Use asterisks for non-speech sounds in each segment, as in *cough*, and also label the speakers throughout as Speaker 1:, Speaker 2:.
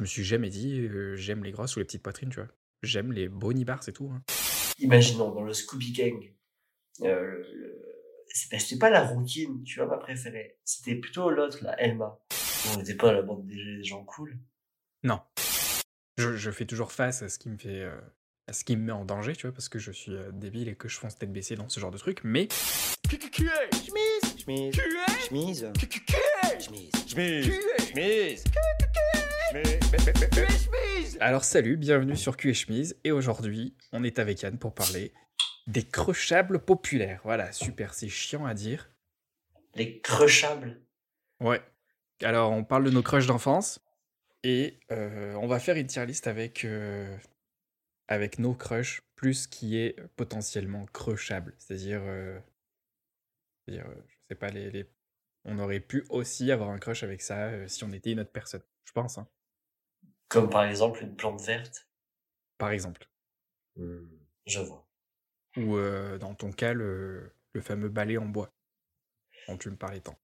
Speaker 1: Je me suis jamais dit, euh, j'aime les grosses ou les petites poitrines, tu vois. J'aime les bony bars, c'est tout. hein.
Speaker 2: Imaginons, dans le Scooby Gang, euh, c'était pas la rouquine, tu vois, ma préférée. C'était plutôt l'autre, la Elma. On n'était pas la bande des gens cool.
Speaker 1: Non. Je, je fais toujours face à ce qui me fait. euh, à ce qui me met en danger, tu vois, parce que je suis euh, débile et que je fonce tête baissée dans ce genre de truc, mais
Speaker 3: Chemise, chemise, chemise, chemise, chemise, chemise.
Speaker 1: Alors salut, bienvenue sur Cul et Chemise, et aujourd'hui, on est avec Yann pour parler des crochables populaires. Voilà, super, c'est chiant à dire.
Speaker 2: Les crushables.
Speaker 1: Ouais. Alors, on parle de nos crushs d'enfance, et euh, on va faire une tier list avec, euh, avec nos crushs, plus qui est potentiellement crushable. C'est-à-dire, euh, c'est-à-dire, euh, je sais pas, les, les- on aurait pu aussi avoir un crush avec ça euh, si on était une autre personne, je pense, hein,
Speaker 2: Comme par exemple une plante verte.
Speaker 1: par exemple.
Speaker 2: Je vois.
Speaker 1: Ou euh, dans ton cas, le, le fameux balai en bois dont tu me parlais tant.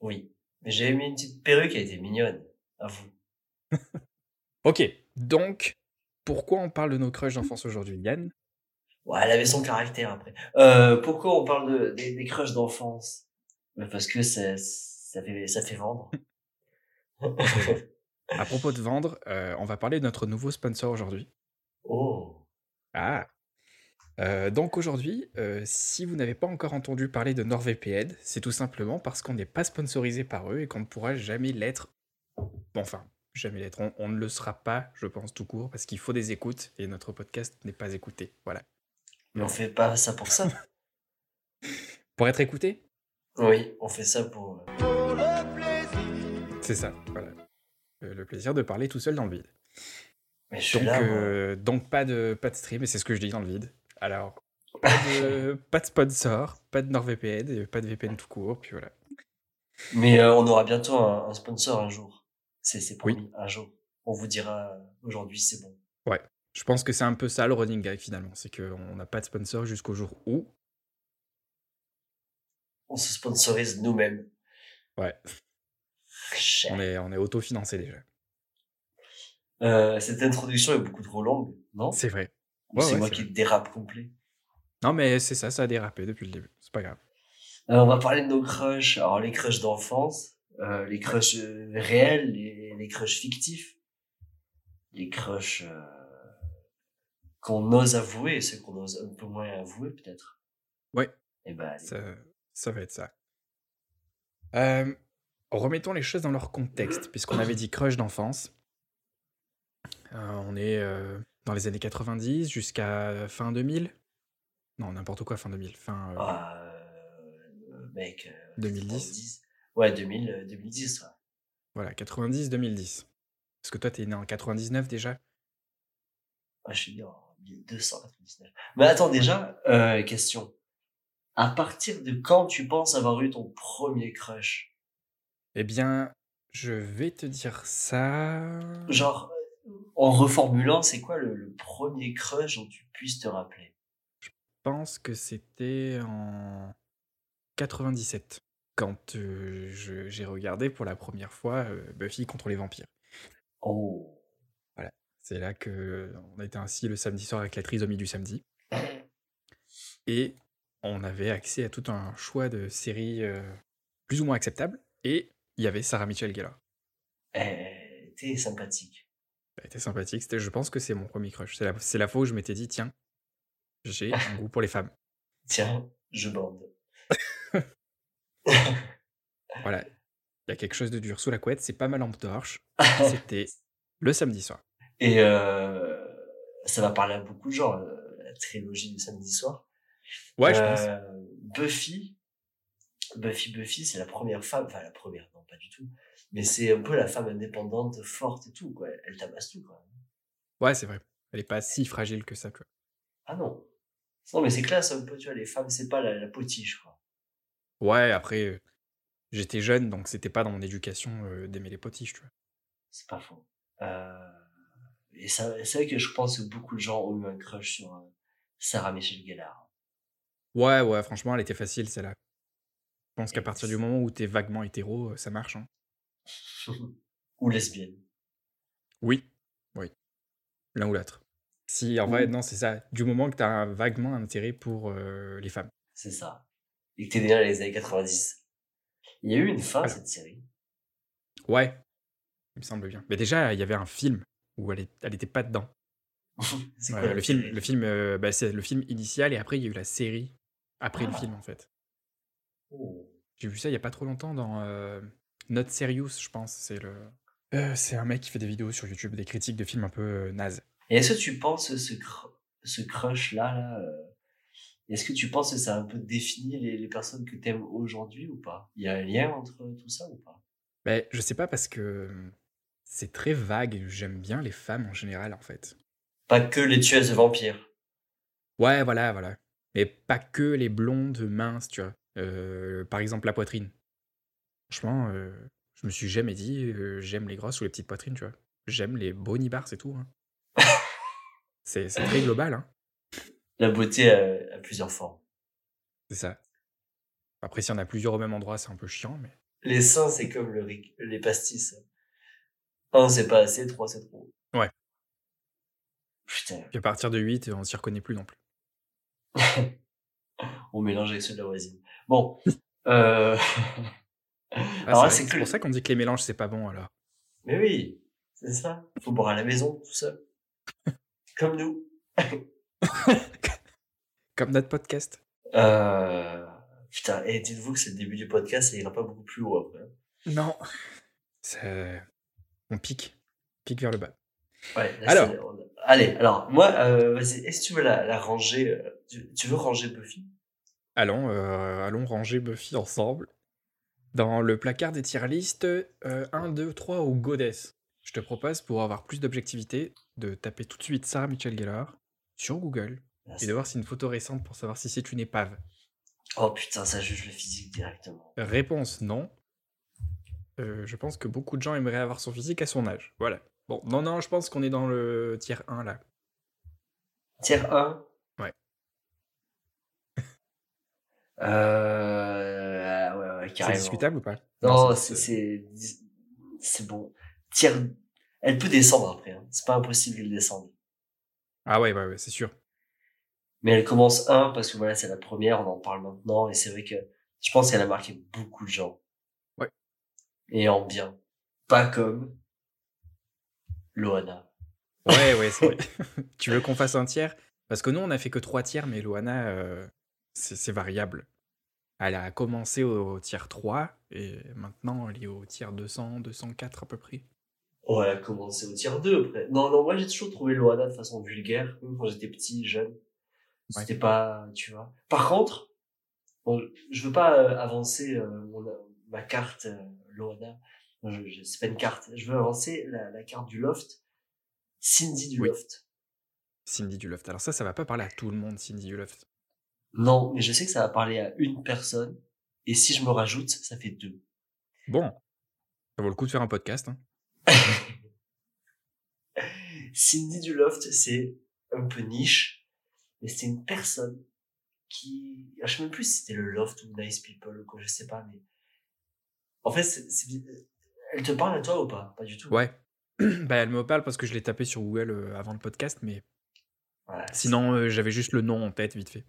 Speaker 2: Oui. Mais j'ai mis une petite perruque, elle était mignonne. À vous. *laughs*
Speaker 1: Ok, donc, pourquoi on parle de nos crushs d'enfance aujourd'hui, Yann?
Speaker 2: Ouais, elle avait son caractère après. Euh, pourquoi on parle de, des, des crushs d'enfance? Mais Parce que ça, ça, fait, ça fait vendre. *laughs*
Speaker 1: À propos de vendre, euh, on va parler de notre nouveau sponsor aujourd'hui.
Speaker 2: oh.
Speaker 1: Ah Euh, Donc aujourd'hui, euh, si vous n'avez pas encore entendu parler de NordVPN, c'est tout simplement parce qu'on n'est pas sponsorisé par eux et qu'on ne pourra jamais l'être. Bon, enfin, jamais l'être. On, on ne le sera pas, je pense, tout court, parce qu'il faut des écoutes et notre podcast n'est pas écouté. Voilà.
Speaker 2: Mais on fait pas ça pour ça. *laughs*
Speaker 1: Pour être écouté?
Speaker 2: Oui, on fait ça pour... euh,
Speaker 1: C'est ça, voilà. Euh, le plaisir de parler tout seul dans le vide.
Speaker 2: Mais je suis
Speaker 1: Donc,
Speaker 2: là,
Speaker 1: euh, donc pas de pas de stream, et c'est ce que je dis dans le vide. Alors, pas de, *laughs* pas de sponsor, pas de NordVPN, pas de VPN tout court, puis voilà.
Speaker 2: Mais euh, on aura bientôt un, un sponsor un jour. C'est c'est
Speaker 1: Oui.
Speaker 2: promis, un jour. On vous dira aujourd'hui c'est bon.
Speaker 1: Je pense que c'est un peu ça le running gag finalement, c'est qu'on n'a pas de sponsor jusqu'au jour où.
Speaker 2: On se sponsorise nous-mêmes.
Speaker 1: Ouais. On est, on est autofinancé déjà.
Speaker 2: Euh, cette introduction est beaucoup trop longue, non?
Speaker 1: C'est vrai. Ouais,
Speaker 2: c'est
Speaker 1: ouais,
Speaker 2: moi qui
Speaker 1: vrai.
Speaker 2: dérape complet?
Speaker 1: Non, mais c'est ça, ça a dérapé depuis le début. C'est pas grave.
Speaker 2: Euh, on va parler de nos crushs. Alors les crushs d'enfance, euh, les crushs réels, les, les crushs fictifs, les crushs euh, qu'on ose avouer et ceux qu'on ose un peu moins avouer peut-être.
Speaker 1: Ouais.
Speaker 2: Et ben allez.
Speaker 1: Ça, ça va être ça. Euh, remettons les choses dans leur contexte, puisqu'on avait dit crush d'enfance. Euh, on est euh, dans les années 90 jusqu'à fin 2000. Non, n'importe quoi, fin 2000. Fin euh,
Speaker 2: Ah, euh, mec. euh,
Speaker 1: 2010.
Speaker 2: 90. Ouais, 2000, euh, 2010. ouais.
Speaker 1: Voilà, 90-2010. Parce que toi, t'es né en 99 déjà.
Speaker 2: Ouais, je suis bien en 1299. Mais attends, déjà, euh, question. À partir de quand tu penses avoir eu ton premier crush?
Speaker 1: Eh bien, je vais te dire ça.
Speaker 2: Genre, en reformulant, c'est quoi le, le premier crush dont tu puisses te rappeler?
Speaker 1: Je pense que c'était en 97, quand euh, j'ai regardé pour la première fois euh, Buffy contre les vampires.
Speaker 2: Oh.
Speaker 1: C'est là que on était ainsi le samedi soir avec la trisomie du samedi. Et on avait accès à tout un choix de séries euh, plus ou moins acceptables. Et il y avait Sarah Michelle Gellar.
Speaker 2: Eh, t'es sympathique.
Speaker 1: Elle était sympathique. C'était, je pense que c'est mon premier crush. C'est la, c'est la fois où je m'étais dit, tiens, j'ai un goût pour les femmes. *laughs*
Speaker 2: Tiens, je bande. *laughs*
Speaker 1: Voilà. Il y a quelque chose de dur sous la couette. C'est pas ma lampe torche. *laughs* C'était le samedi soir.
Speaker 2: Et euh, ça va parler à beaucoup de gens, euh, la trilogie du samedi soir.
Speaker 1: Ouais, je pense.
Speaker 2: Euh, Buffy, Buffy, Buffy, c'est la première femme, enfin la première, non pas du tout, mais c'est un peu la femme indépendante, forte et tout, quoi. Elle, tabasse tout, quoi.
Speaker 1: Ouais, c'est vrai. Elle est pas si fragile que ça, quoi.
Speaker 2: Ah non. Non, mais c'est classe un peu, tu vois, les femmes, c'est pas la, la potiche, quoi.
Speaker 1: Ouais, après, euh, j'étais jeune, donc c'était pas dans mon éducation euh, d'aimer les potiches, tu vois.
Speaker 2: C'est pas faux. Euh, et c'est vrai que je pense que beaucoup de gens ont eu un crush sur Sarah Michelle Gellar.
Speaker 1: Ouais, ouais, franchement, elle était facile, celle-là. Je pense qu'à partir du moment où t'es vaguement hétéro, euh, ça marche. Hein. *laughs*
Speaker 2: Ou lesbienne.
Speaker 1: Oui, oui. L'un ou l'autre. Si, en vrai, non, c'est ça. Du moment que tu as vaguement un intérêt pour euh, les femmes.
Speaker 2: C'est ça. Et que t'es né dans les années 90. Il y a eu une fin à cette série.
Speaker 1: Ouais, il me semble bien. Mais déjà, il y avait un film où elle, est- elle était pas dedans. *laughs*
Speaker 2: c'est quoi
Speaker 1: le film, le film, euh, bah, c'est le film initial et après il y a eu la série après le
Speaker 2: Ah.
Speaker 1: film en fait.
Speaker 2: Oh.
Speaker 1: J'ai vu ça il y a pas trop longtemps dans euh, Not Serious, je pense. C'est le, Euh, c'est un mec qui fait des vidéos sur YouTube, des critiques de films un peu euh, nazes.
Speaker 2: Et est-ce que tu penses ce, cr- ce crush-là, là, euh, est-ce que tu penses que ça a un peu défini les, les personnes que t'aimes aujourd'hui ou pas? Il y a un lien entre tout ça ou pas?
Speaker 1: Mais je sais pas parce que c'est très vague. J'aime bien les femmes en général en fait.
Speaker 2: Pas que les tueuses de vampires.
Speaker 1: Ouais, voilà, voilà. Mais pas que les blondes minces, tu vois. Euh, par exemple, la poitrine. Franchement, euh, je me suis jamais dit euh, j'aime les grosses ou les petites poitrines, tu vois. J'aime les bonibars, c'est tout. hein. *laughs* c'est très global, hein.
Speaker 2: La beauté a, a plusieurs formes.
Speaker 1: C'est ça. Après, si on a plusieurs au même endroit, c'est un peu chiant, mais.
Speaker 2: Les seins, c'est comme le ric- les pastis. Un, c'est pas assez, trois, c'est trop.
Speaker 1: Ouais.
Speaker 2: Putain,
Speaker 1: Puis à partir de 8, on s'y reconnaît plus non plus. *laughs*
Speaker 2: on mélange avec ceux de la voisine. Bon. Euh...
Speaker 1: Ah, c'est
Speaker 2: que
Speaker 1: pour ça qu'on dit que les mélanges, c'est pas bon alors.
Speaker 2: Mais oui, c'est ça. Faut boire à la maison, tout seul. Comme nous. *laughs*
Speaker 1: Comme notre podcast.
Speaker 2: Euh... Putain, et dites-vous que c'est le début du podcast, ça ira pas beaucoup plus haut après.
Speaker 1: Non. C'est- On pique. Pique vers le bas.
Speaker 2: Ouais, là,
Speaker 1: Alors.
Speaker 2: Allez, alors, moi, euh, vas-y, est-ce que tu veux la, la ranger euh, tu, tu veux ranger Buffy?
Speaker 1: Allons, euh, allons ranger Buffy ensemble. Dans le placard des tier list, 1, 2, 3 ou Goddess. Je te propose, pour avoir plus d'objectivité, de taper tout de suite Sarah Michelle Gellar sur Google et de voir si c'est une photo récente pour savoir si c'est une épave.
Speaker 2: Oh putain, ça juge le physique directement.
Speaker 1: Réponse non. Euh, je pense que beaucoup de gens aimeraient avoir son physique à son âge. Voilà. Bon, non, non, je pense qu'on est dans le tiers 1 là.
Speaker 2: Tiers 1
Speaker 1: Ouais.
Speaker 2: Euh... Ouais, ouais,
Speaker 1: C'est discutable ou pas?
Speaker 2: Non,
Speaker 1: c'est-
Speaker 2: c'est bon. Tiers... Elle peut descendre après. Hein. C'est pas impossible qu'elle descende.
Speaker 1: Ah ouais, ouais, ouais, c'est sûr.
Speaker 2: Mais elle commence 1 parce que voilà, c'est la première, on en parle maintenant. Et c'est vrai que je pense qu'elle a marqué beaucoup de gens.
Speaker 1: Ouais.
Speaker 2: Et en bien. Pas comme Loana.
Speaker 1: Ouais, ouais, c'est *laughs* vrai. *laughs* tu veux qu'on fasse un tiers? Parce que nous, on a fait que trois tiers, mais Loana, euh, c'est variable. Elle a commencé au, tiers 3 et maintenant elle est au tiers 200, 204 à peu près.
Speaker 2: Oh, elle a commencé au tiers 2 après. Non, non, moi j'ai toujours trouvé Loana de façon vulgaire, même quand j'étais petit, jeune.
Speaker 1: Ouais.
Speaker 2: C'était pas, tu vois. Par contre, bon, je veux pas euh, avancer euh, mon- ma carte euh, Loana. Je, je- c'est pas une carte. Je veux avancer la, la carte du loft. Cindy du
Speaker 1: Oui.
Speaker 2: loft.
Speaker 1: Cindy du Loft. Alors ça, ça va pas parler à tout le monde, Cindy du Loft.
Speaker 2: Non, mais je sais que ça va parler à une personne. Et si je me rajoute, ça fait deux.
Speaker 1: Bon, ça vaut le coup de faire un podcast. hein. *laughs*
Speaker 2: Cindy du loft, c'est un peu niche, mais c'est une personne qui, je sais même plus si c'était le loft ou nice people ou quoi, je sais pas, mais en fait, elle te parle à toi ou pas? Pas du tout.
Speaker 1: Ouais. *clears throat* bah, elle me parle parce que je l'ai tapé sur Google euh, avant le podcast, mais sinon, euh, j'avais juste le nom en tête, vite fait.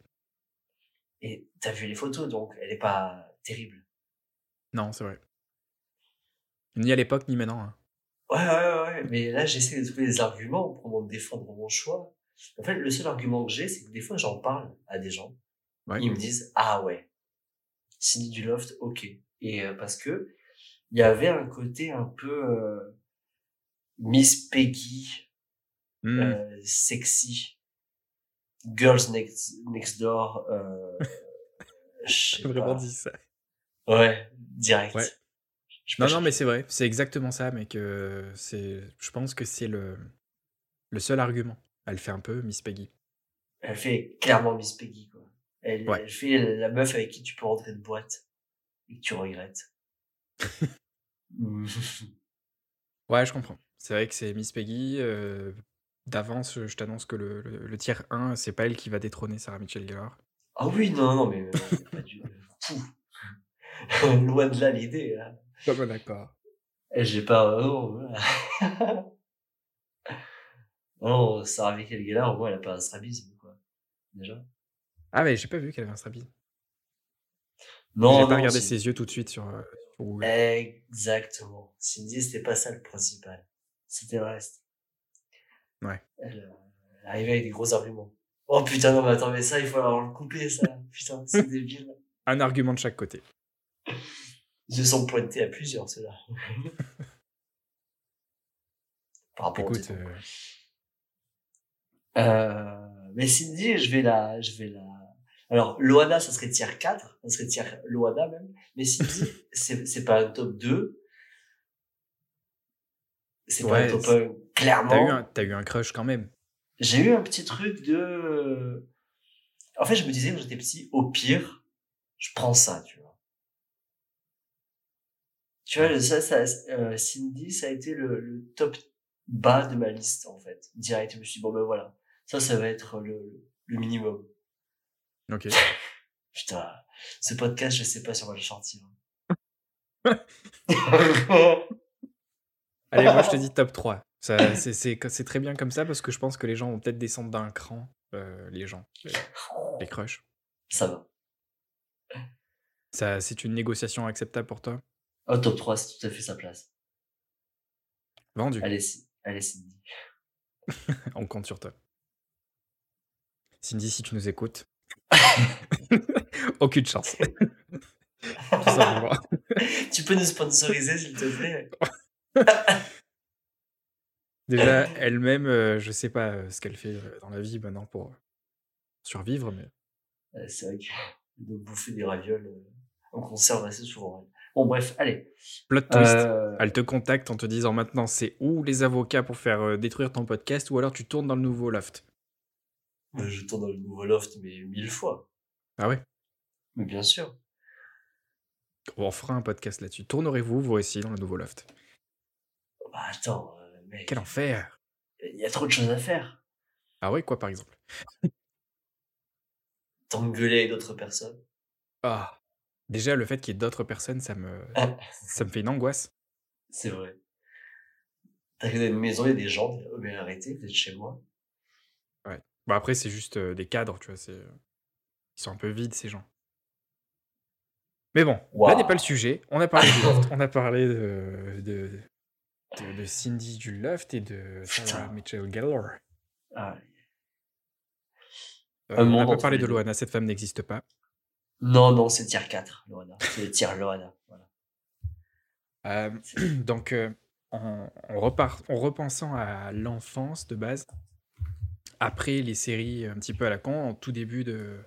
Speaker 2: Et t'as vu les photos, donc elle est pas terrible.
Speaker 1: Non, c'est vrai. Ni à l'époque, ni maintenant. hein.
Speaker 2: Ouais, ouais, ouais, ouais, mais là, j'essaie de trouver des arguments pour me défendre mon choix. En fait, le seul argument que j'ai, c'est que des fois, j'en parle à des gens.
Speaker 1: Ouais.
Speaker 2: Ils me disent, ah ouais, Cindy du Loft, ok. Et euh, parce que il y avait un côté un peu euh, Miss Peggy,
Speaker 1: Hmm.
Speaker 2: euh, sexy, Girls Next, next Door. Euh, *laughs*
Speaker 1: J'ai vraiment dit ça.
Speaker 2: Ouais, direct.
Speaker 1: Ouais. Non, non, mais c'est vrai, c'est exactement ça, mais que c'est, je pense que c'est le, le seul argument. Elle fait un peu Miss Peggy.
Speaker 2: Elle fait clairement Miss Peggy, quoi. Elle,
Speaker 1: Ouais.
Speaker 2: elle fait la meuf avec qui tu peux rentrer de boîte et que tu regrettes. *laughs* *laughs*
Speaker 1: Ouais, je comprends. C'est vrai que c'est Miss Peggy. euh, D'avance, je t'annonce que le, le, le tiers 1, c'est pas elle qui va détrôner Sarah Michelle Gellar.
Speaker 2: ah oui, non, non, mais euh, pas du Fou. *laughs* Loin de là l'idée. Là.
Speaker 1: Pas bon d'accord.
Speaker 2: Et J'ai pas. oh, voilà. Non, *laughs* Sarah Michael Gellar, au moins, elle a pas un strabisme, quoi. Déjà.
Speaker 1: Ah, mais j'ai pas vu qu'elle avait un strabisme.
Speaker 2: Non,
Speaker 1: j'ai pas regardé ses yeux tout de suite sur, euh.
Speaker 2: Exactement. Cindy, c'était pas ça le principal. C'était le reste.
Speaker 1: Ouais.
Speaker 2: Elle, euh, elle arrivait avec des gros arguments. Oh putain, non, mais attends, mais ça, il faut alors le couper, ça. *laughs* Putain, c'est débile.
Speaker 1: Un argument de chaque côté.
Speaker 2: Ils se sont pointés à plusieurs, ceux-là. *laughs* Par rapport
Speaker 1: Écoute, euh,
Speaker 2: Euh, mais Cindy, je vais la, je vais la. Alors, Loana, ça serait tier 4, ça serait tier Loana même. Mais Cindy, *laughs* c'est, c'est pas un top 2. C'est pas un top
Speaker 1: c'est-
Speaker 2: 1, clairement.
Speaker 1: t'as eu, eu un crush quand même.
Speaker 2: J'ai eu un petit truc de. En fait, je me disais quand j'étais petit, au pire, je prends ça, tu vois. Tu vois, ça, ça, euh, Cindy, ça a été le, le top bas de ma liste, en fait. Direct, je me suis dit, bon, ben voilà. Ça, ça va être le, le minimum.
Speaker 1: Ok. *laughs*
Speaker 2: Putain, ce podcast, je sais pas si on va le sortir. *laughs*
Speaker 1: Allez, moi je te dis top 3. C'est, très bien comme ça parce que je pense que les gens vont peut-être descendre d'un cran. euh, les gens, les, les crushs.
Speaker 2: ça va.
Speaker 1: Ça, c'est une négociation acceptable pour toi?
Speaker 2: Un top 3, c'est tout à fait sa place.
Speaker 1: Vendu.
Speaker 2: Allez, allez Cindy. *laughs*
Speaker 1: On compte sur toi. Cindy, si tu nous écoutes. *laughs* Aucune chance. *laughs*
Speaker 2: Tu peux nous sponsoriser, s'il te plaît?
Speaker 1: Déjà, *laughs* elle-même, euh, je sais pas euh, ce qu'elle fait euh, dans la vie maintenant pour euh, survivre, mais
Speaker 2: C'est vrai que *laughs* de bouffer des ravioles en conserve assez souvent. Bon, bref, allez.
Speaker 1: plot twist. Elle te contacte en te disant maintenant c'est où les avocats pour faire détruire ton podcast ou alors tu tournes dans le nouveau loft?
Speaker 2: je tourne dans le nouveau loft, mais mille fois.
Speaker 1: Ah ouais?
Speaker 2: Mais bien sûr.
Speaker 1: On fera un podcast là-dessus. Tournerez-vous vous aussi dans le nouveau loft?
Speaker 2: Bah, attends, mec.
Speaker 1: Quel enfer
Speaker 2: Il y a trop de choses à faire.
Speaker 1: Ah ouais, quoi par exemple? *laughs*
Speaker 2: T'engueuler avec d'autres personnes.
Speaker 1: Ah Déjà, le fait qu'il y ait d'autres personnes, ça me, *laughs* ça me fait une angoisse.
Speaker 2: c'est vrai. T'arrives dans une maison, il y a des gens. mais arrêtez, vous êtes chez moi.
Speaker 1: Bon, après, c'est juste euh, des cadres, tu vois. c'est- Ils sont un peu vides, ces gens. Mais bon, là n'est pas le sujet. On a parlé *laughs* on a parlé de, de, de, de Cindy du loft et de Sarah. Mitchell Gellar.
Speaker 2: Ah,
Speaker 1: Euh, on n'a pas parlé de. Loana, cette femme n'existe pas.
Speaker 2: Non, non, c'est tier 4, Loana. C'est tier Loana. Voilà.
Speaker 1: Euh, *clears throat* donc, euh, en, en repart, en repensant à l'enfance de base, après les séries un petit peu à la con, en tout début de,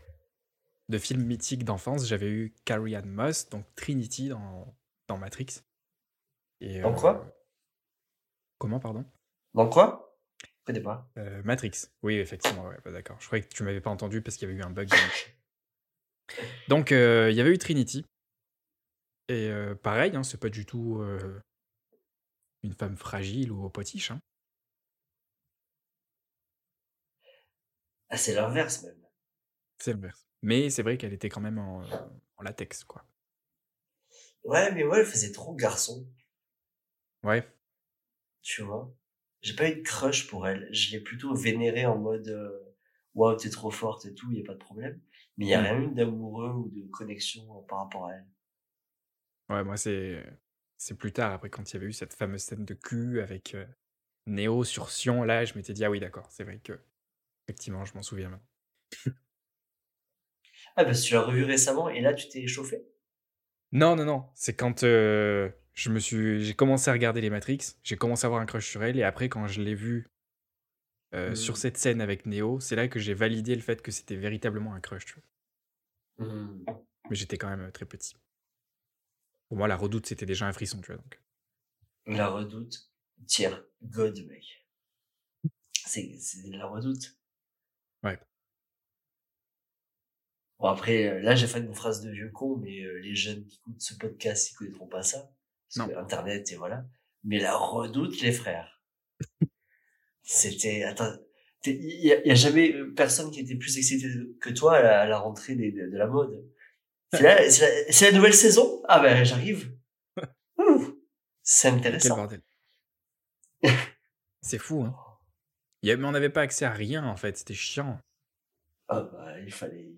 Speaker 1: de films mythiques d'enfance, j'avais eu Carrie Ann Moss, donc Trinity dans, dans Matrix. Et,
Speaker 2: Dans quoi?
Speaker 1: Comment, pardon?
Speaker 2: Dans quoi? Je connais pas.
Speaker 1: Euh, Matrix. Oui, effectivement, ouais, bah d'accord. Je croyais que tu m'avais pas entendu parce qu'il y avait eu un bug. *laughs* Donc, euh, il y avait eu Trinity. Et euh, pareil, hein, c'est pas du tout une femme fragile ou potiche. Hein.
Speaker 2: Ah, c'est l'inverse même.
Speaker 1: C'est l'inverse. Mais c'est vrai qu'elle était quand même en, en latex, quoi.
Speaker 2: Ouais, mais ouais, elle faisait trop garçon.
Speaker 1: Ouais.
Speaker 2: Tu vois. J'ai pas eu de crush pour elle. Je l'ai plutôt vénérée en mode euh, waouh, t'es trop forte et tout, y a pas de problème. Mais il y a
Speaker 1: Mm.
Speaker 2: rien eu d'amoureux ou de connexion par rapport à elle.
Speaker 1: Ouais, moi, c'est c'est plus tard, après, quand il y avait eu cette fameuse scène de cul avec euh, Néo sur Sion, là, je m'étais dit, ah oui, d'accord, c'est vrai que. Effectivement, je m'en souviens maintenant.
Speaker 2: Ah, parce que tu l'as revu récemment et là, tu t'es chauffé
Speaker 1: Non, non, non. C'est quand euh, je me suis, j'ai commencé à regarder les Matrix, j'ai commencé à avoir un crush sur elle, et après, quand je l'ai vue euh,
Speaker 2: Mm.
Speaker 1: sur cette scène avec Neo, c'est là que j'ai validé le fait que c'était véritablement un crush. tu vois.
Speaker 2: Hmm.
Speaker 1: Mais j'étais quand même euh, très petit. Pour moi, la redoute, c'était déjà un frisson, tu vois. Donc.
Speaker 2: La redoute, tier God, mec. C'est la redoute.
Speaker 1: Ouais.
Speaker 2: Bon, après, euh, là, j'ai fait une phrase de vieux con, mais euh, les jeunes qui écoutent ce podcast, ils connaîtront pas ça. Parce
Speaker 1: Non.
Speaker 2: que Internet, et voilà. Mais la redoute, les frères. *laughs* C'était, attends, il y, a- il y a jamais personne qui était plus excité que toi à la, à la rentrée des- de, de la mode. C'est la, nouvelle saison? Ah ben, j'arrive. *laughs* C'est intéressant.
Speaker 1: c'est fou, hein. Y a- mais on n'avait pas accès à rien en fait, c'était chiant.
Speaker 2: Ah bah, il fallait.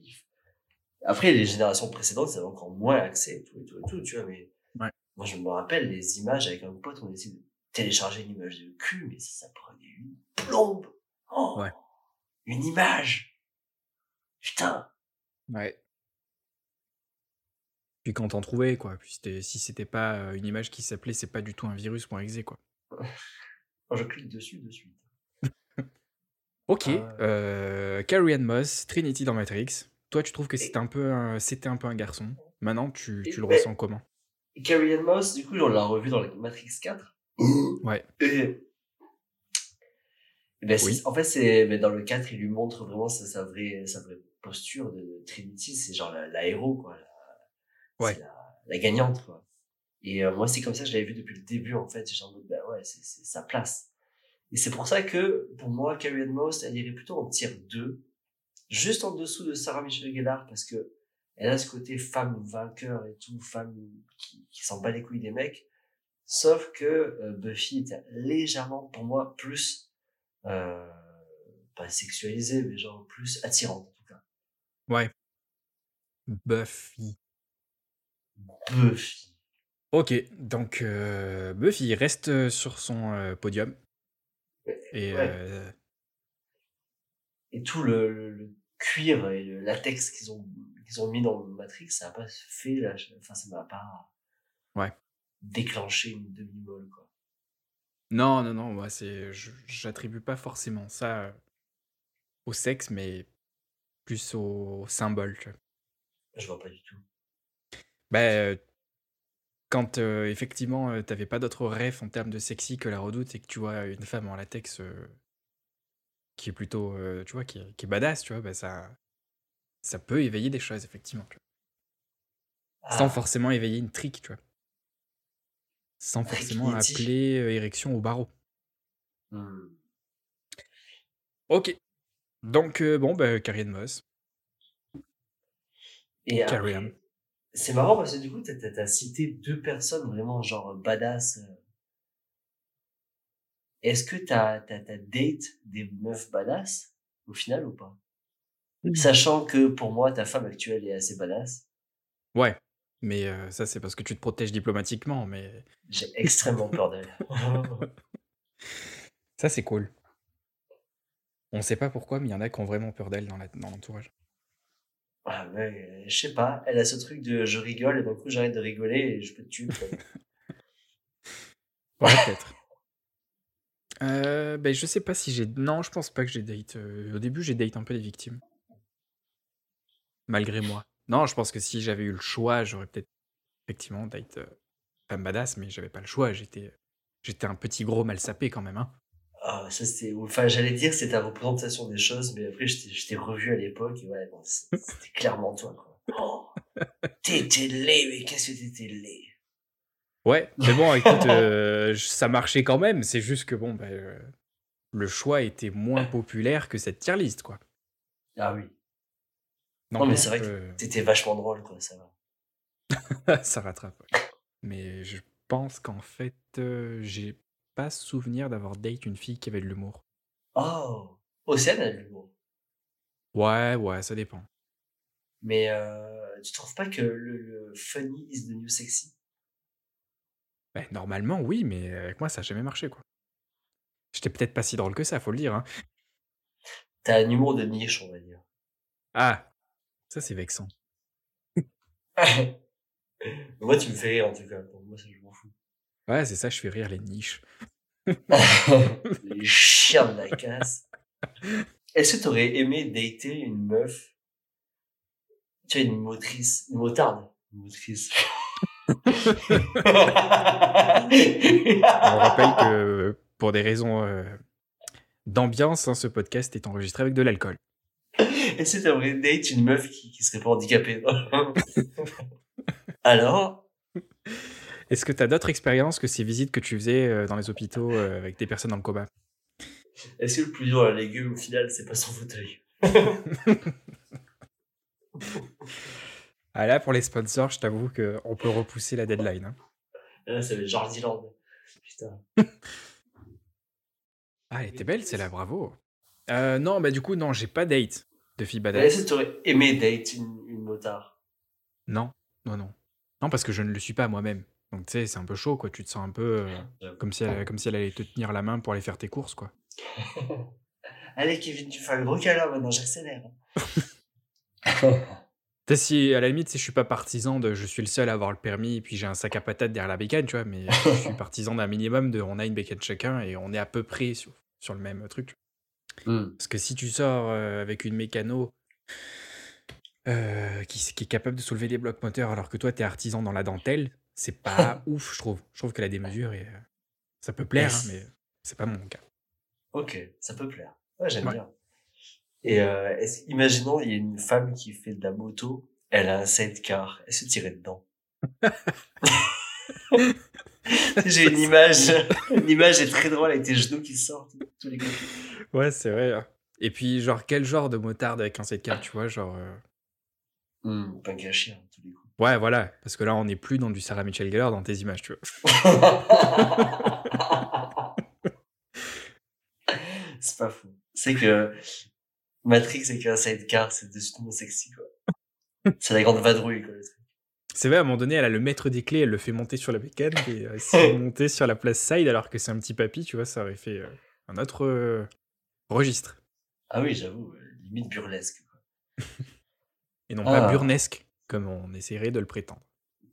Speaker 2: Après, les générations précédentes, ils avaient encore moins accès et tout et tout et tout, tu vois, mais. Moi, je me rappelle les images avec un pote, on essayait de télécharger une image de cul, mais ça, ça prenait une plombe. Oh,
Speaker 1: Ouais.
Speaker 2: Une image. Putain.
Speaker 1: Ouais. Puis quand on trouvait, quoi. Puis si c'était pas euh, une image qui s'appelait c'est pas du tout un virus.exe, quoi. *laughs*
Speaker 2: Je clique dessus, de suite. *laughs*
Speaker 1: Ok,
Speaker 2: ouais.
Speaker 1: euh, Carrie Ann Moss, Trinity dans Matrix. Toi, tu trouves que c'était un peu un, c'était un peu un garçon. Maintenant, tu, tu le
Speaker 2: Mais-
Speaker 1: ressens comment?
Speaker 2: Carrie Ann Moss, du coup, on l'a revu dans la Matrix 4.
Speaker 1: Ouais.
Speaker 2: Et, et ben,
Speaker 1: Oui.
Speaker 2: en fait, c'est ben, dans le 4, il lui montre vraiment sa, sa vraie, sa vraie posture de Trinity. C'est genre la, la héros, quoi. La,
Speaker 1: Ouais.
Speaker 2: La, la gagnante, quoi. Et euh, moi, c'est comme ça que je l'avais vu depuis le début, en fait. J'ai en mode, ben ouais, c'est c'est sa place. Et c'est pour ça que, pour moi, Carrie Ann Moss, elle irait plutôt en tier 2, juste en dessous de Sarah Michelle Gellar, parce que elle a ce côté femme vainqueur et tout, femme qui, qui s'en bat les couilles des mecs. Sauf que euh, Buffy était légèrement, pour moi, plus, euh, pas sexualisée, mais genre plus attirante, en tout cas.
Speaker 1: Ouais. Buffy.
Speaker 2: Buffy.
Speaker 1: Ok, donc euh, Buffy reste sur son podium. Et
Speaker 2: Ouais. Et tout le, le, le cuir et le latex qu'ils ont, qu'ils ont mis dans Matrix, ça a pas fait, là, enfin, ça m'a pas
Speaker 1: Ouais.
Speaker 2: déclenché une demi-molle, quoi.
Speaker 1: non, non, non, moi, c'est, j'attribue pas forcément ça euh, au sexe, mais plus au symbole. tu vois.
Speaker 2: Je vois pas du tout.
Speaker 1: Bah, euh, quand euh, effectivement euh, t'avais pas d'autre rêve en termes de sexy que la redoute et que tu vois une femme en latex euh, qui est plutôt, tu vois, qui est, qui est badass, tu vois, bah ça, ça peut éveiller des choses, effectivement. tu vois. Sans
Speaker 2: Ah,
Speaker 1: forcément éveiller une trique, tu vois. Sans forcément
Speaker 2: Tricky.
Speaker 1: appeler euh, érection au barreau.
Speaker 2: hmm.
Speaker 1: Ok. Donc, euh, bon, bah, Carrie Moss.
Speaker 2: Et
Speaker 1: Carrie
Speaker 2: c'est marrant parce que du coup, t'as, t'as cité deux personnes vraiment genre badass. euh. Est-ce que t'as, t'as, t'as date des meufs badass au final ou pas? Sachant que pour moi, ta femme actuelle est assez badass.
Speaker 1: Ouais. Mais euh, ça, c'est parce que tu te protèges diplomatiquement, mais
Speaker 2: J'ai extrêmement peur d'elle. *laughs*
Speaker 1: ça, c'est cool. On sait pas pourquoi, mais il y en a qui ont vraiment peur d'elle dans l'entourage.
Speaker 2: ah mais je sais pas, elle a ce truc de je rigole et d'un coup j'arrête de rigoler et je peux te tuer. peut-être.
Speaker 1: Ouais, *laughs* peut-être. Euh, ben, je sais pas si j'ai. Non, je pense pas que j'ai date. Au début, j'ai date un peu les victimes. Malgré moi. Non, je pense que si j'avais eu le choix, j'aurais peut-être effectivement date euh, femme badass, mais j'avais pas le choix. J'étais, j'étais un petit gros mal sapé quand même. Hein.
Speaker 2: Ah, ça c'était, enfin j'allais dire c'est ta représentation des choses, mais après je t'ai, revu à l'époque et ouais, bon, *laughs* c'était clairement toi quoi. Oh, t'étais laid, mais qu'est-ce que t'étais laid.
Speaker 1: Ouais, mais bon, écoute, euh, ça marchait quand même. C'est juste que bon, ben, euh, le choix était moins populaire que cette tier list, quoi.
Speaker 2: Ah oui, Non, mais c'est vrai que
Speaker 1: euh,
Speaker 2: t'étais vachement drôle quoi, ça va. *laughs*
Speaker 1: ça rattrape. ouais. Mais je pense qu'en fait, euh, j'ai pas souvenir d'avoir date une fille qui avait de l'humour.
Speaker 2: Oh, Océane a de l'humour.
Speaker 1: Ouais, ouais, ça dépend.
Speaker 2: Mais euh, tu trouves pas que le, le funny is the new sexy?
Speaker 1: Ben, normalement, oui, mais avec moi, ça a jamais marché, quoi. J'étais peut-être pas si drôle que ça, faut le dire. Hein.
Speaker 2: T'as un humour de niche, on va dire.
Speaker 1: Ah, ça c'est vexant. *laughs*
Speaker 2: Moi, tu me fais rire en tout cas. Pour moi, ça, je m'en fous.
Speaker 1: Ouais, c'est ça, je fais rire les niches. *laughs*
Speaker 2: Les chiens de la casse. Est-ce que t'aurais aimé dater une meuf Tu vois, une motrice, une motarde. Une motrice.
Speaker 1: On rappelle que *laughs* pour des raisons euh, d'ambiance, hein, ce podcast est enregistré avec de l'alcool.
Speaker 2: Est-ce que t'aimerais date une meuf qui, qui serait pas handicapée *laughs* Alors?
Speaker 1: Est-ce que tu as d'autres expériences que ces visites que tu faisais euh, dans les hôpitaux euh, avec des personnes dans le coma?
Speaker 2: Est-ce que le plus dur à la légume, au final, c'est pas son fauteuil? *laughs*
Speaker 1: Ah là, pour les sponsors, je t'avoue qu'on peut repousser la deadline. hein.
Speaker 2: Là, ça va être Jardiland. Putain. *laughs*
Speaker 1: Ah, elle était belle, c'est là, bravo. Euh, non, bah du coup, non, j'ai pas date de fille badass.
Speaker 2: Est-ce que tu aurais aimé date une, une motard
Speaker 1: Non, non, non. Non, parce que je ne le suis pas moi-même. Donc, tu sais, c'est un peu chaud, quoi. Tu te sens un peu euh,
Speaker 2: J'avoue.
Speaker 1: comme, si elle, comme si elle allait te tenir la main pour aller faire tes courses, quoi. *laughs*
Speaker 2: Allez, Kevin, tu fais un gros câlin maintenant, j'accélère. *laughs* *laughs*
Speaker 1: Tu sais, si, à la limite, si je suis pas partisan de je suis le seul à avoir le permis et puis j'ai un sac à patates derrière la bécane, tu vois, mais je suis partisan d'un minimum de on a une bécane chacun et on est à peu près sur, sur le même truc.
Speaker 2: Hmm.
Speaker 1: Parce que si tu sors euh, avec une mécano euh, qui, est capable de soulever des blocs moteurs alors que toi t'es artisan dans la dentelle, c'est pas *laughs* ouf, je trouve. Je trouve que la démesure, est, euh, ça peut plaire, hein, mais c'est pas mon cas.
Speaker 2: Ok, ça peut plaire. Ouais, j'aime
Speaker 1: Ouais.
Speaker 2: bien. Et euh, imaginons, il y a une femme qui fait de la moto, elle a un sidecar, elle se tirait dedans. *laughs* *laughs* *laughs* J'ai une image, *laughs* une image est très drôle avec tes genoux qui sortent tous les côtés.
Speaker 1: Ouais, c'est vrai. hein. Et puis, genre, quel genre de motarde avec un sidecar, tu vois, genre... euh,
Speaker 2: Hmm, punk à chien, tous les coups.
Speaker 1: Ouais, voilà, parce que là, on n'est plus dans du Sarah Michelle Gellar dans tes images, tu vois. *laughs*
Speaker 2: c'est pas fou. C'est que Matrix avec un sidecar, c'est de suite moins sexy, quoi. C'est la grande vadrouille, quoi, le truc.
Speaker 1: C'est vrai, à un moment donné, elle a le maître des clés, elle le fait monter sur la bécane, et euh, c'est *laughs* monté sur la place side, alors que c'est un petit papy, tu vois, ça aurait fait euh, un autre euh, registre.
Speaker 2: Ah oui, j'avoue, euh, limite burlesque, quoi.
Speaker 1: Et non
Speaker 2: Ah.
Speaker 1: pas burnesque, comme on essaierait de le prétendre.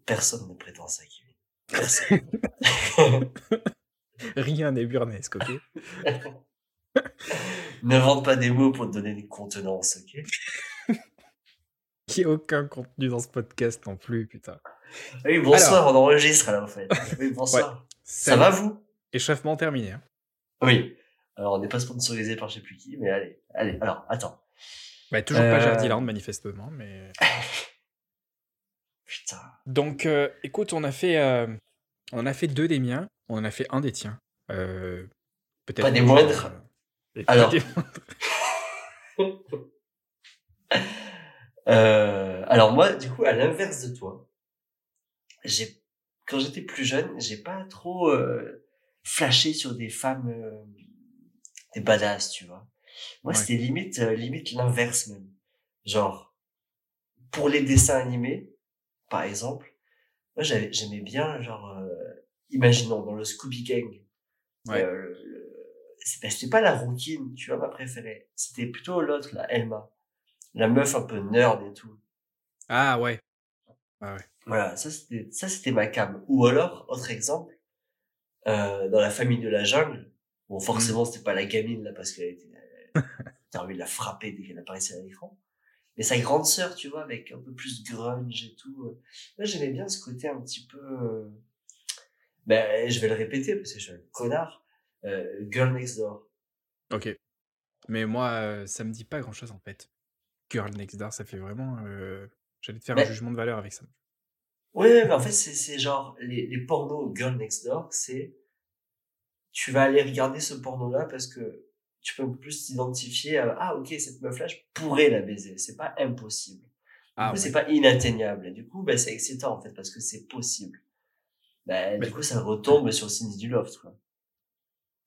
Speaker 2: Personne ne prétend ça, Kevin. Personne. *laughs* *laughs*
Speaker 1: Rien n'est burnesque, ok?
Speaker 2: N'invente pas des mots pour te donner des contenances, ok?
Speaker 1: N'y aucun contenu dans ce podcast non plus, putain.
Speaker 2: Ah Oui, bonsoir, on enregistre là, en fait. Oui, bonsoir. Ça va, vous?
Speaker 1: Échauffement terminé. hein.
Speaker 2: Oui. Alors, on n'est pas sponsorisé par je sais plus qui, mais allez, allez, alors, attends.
Speaker 1: Bah, toujours pas
Speaker 2: Euh.
Speaker 1: Jardiland, manifestement, mais... *laughs*
Speaker 2: Putain.
Speaker 1: Donc, euh, écoute, on a fait, euh, on a fait deux des miens, on en a fait un des tiens. Euh, peut-être
Speaker 2: Pas des moindres.
Speaker 1: pas
Speaker 2: Alors.
Speaker 1: des moindres. *laughs* *laughs*
Speaker 2: Euh, alors moi, du coup, à l'inverse de toi, j'ai, quand j'étais plus jeune, j'ai pas trop euh, flashé sur des femmes, euh, des badass, tu vois. Moi,
Speaker 1: Ouais.
Speaker 2: c'était limite, euh, limite l'inverse même. Genre, pour les dessins animés, par exemple, moi, j'aimais bien, genre, euh, imaginons dans le Scooby Gang,
Speaker 1: Ouais.
Speaker 2: euh, ben, c'était pas la rouquine, tu vois, ma préférée. C'était plutôt l'autre, la Elma. La meuf un peu nerd et tout.
Speaker 1: Ah ouais.
Speaker 2: Voilà, ça c'était, ça c'était ma cam. Ou alors, autre exemple, euh, dans la famille de la jungle, bon, forcément, c'était pas la gamine, là, parce qu'elle était, euh, t'as envie de la frapper dès qu'elle apparaissait à l'écran. Mais sa grande sœur, tu vois, avec un peu plus grunge et tout. euh, Moi, j'aimais bien ce côté un petit peu, euh, ben, je vais le répéter parce que je suis un connard, euh, Girl Next Door.
Speaker 1: Ok. Mais moi, euh, ça me dit pas grand-chose en fait. Girl Next Door, ça fait vraiment... euh, J'allais te faire un jugement de valeur avec ça.
Speaker 2: Ouais, mais en fait, c'est, genre, les, les pornos Girl Next Door, c'est, tu vas aller regarder ce porno-là parce que tu peux plus t'identifier à, ah, ok, cette meuf-là, je pourrais la baiser. C'est pas impossible.
Speaker 1: Ah ouais.
Speaker 2: c'est pas inatteignable. Et du coup, ben, c'est excitant, en fait, parce que c'est possible. Ben,
Speaker 1: Mais-
Speaker 2: du coup, ça retombe sur Cindy du Loft, quoi.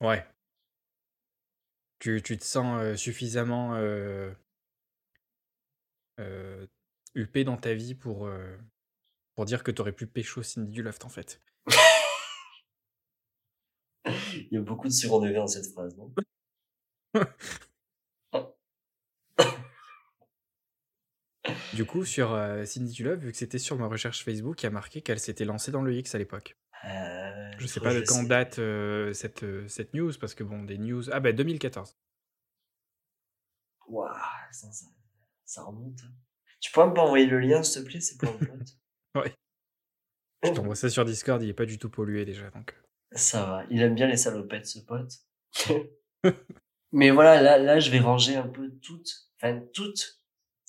Speaker 1: Ouais. Tu, tu te sens euh, suffisamment euh, euh, huppé dans ta vie pour, euh, pour dire que t'aurais pu pécho Cindy du Loft en fait. *laughs*
Speaker 2: Il y a beaucoup de second degré dans cette phrase, non? *laughs*
Speaker 1: Du coup, sur euh, Cindy du Love, vu que c'était sur ma recherche Facebook, il y a marqué qu'elle s'était lancée dans le X à l'époque.
Speaker 2: Euh,
Speaker 1: Je sais pas de quand
Speaker 2: sais.
Speaker 1: date euh, cette, euh, cette news, parce que bon, des news. Ah bah 2014.
Speaker 2: Waouh, ça, ça, ça remonte. Tu peux m'envoyer le lien, s'il te plaît? C'est pour un pote. *laughs*
Speaker 1: Ouais. Je t'envoie ça sur Discord, il est pas du tout pollué déjà, donc.
Speaker 2: Ça va. Il aime bien les salopettes, ce pote. *laughs* *laughs* mais voilà, là, là, je vais ranger un peu toutes, enfin, toutes,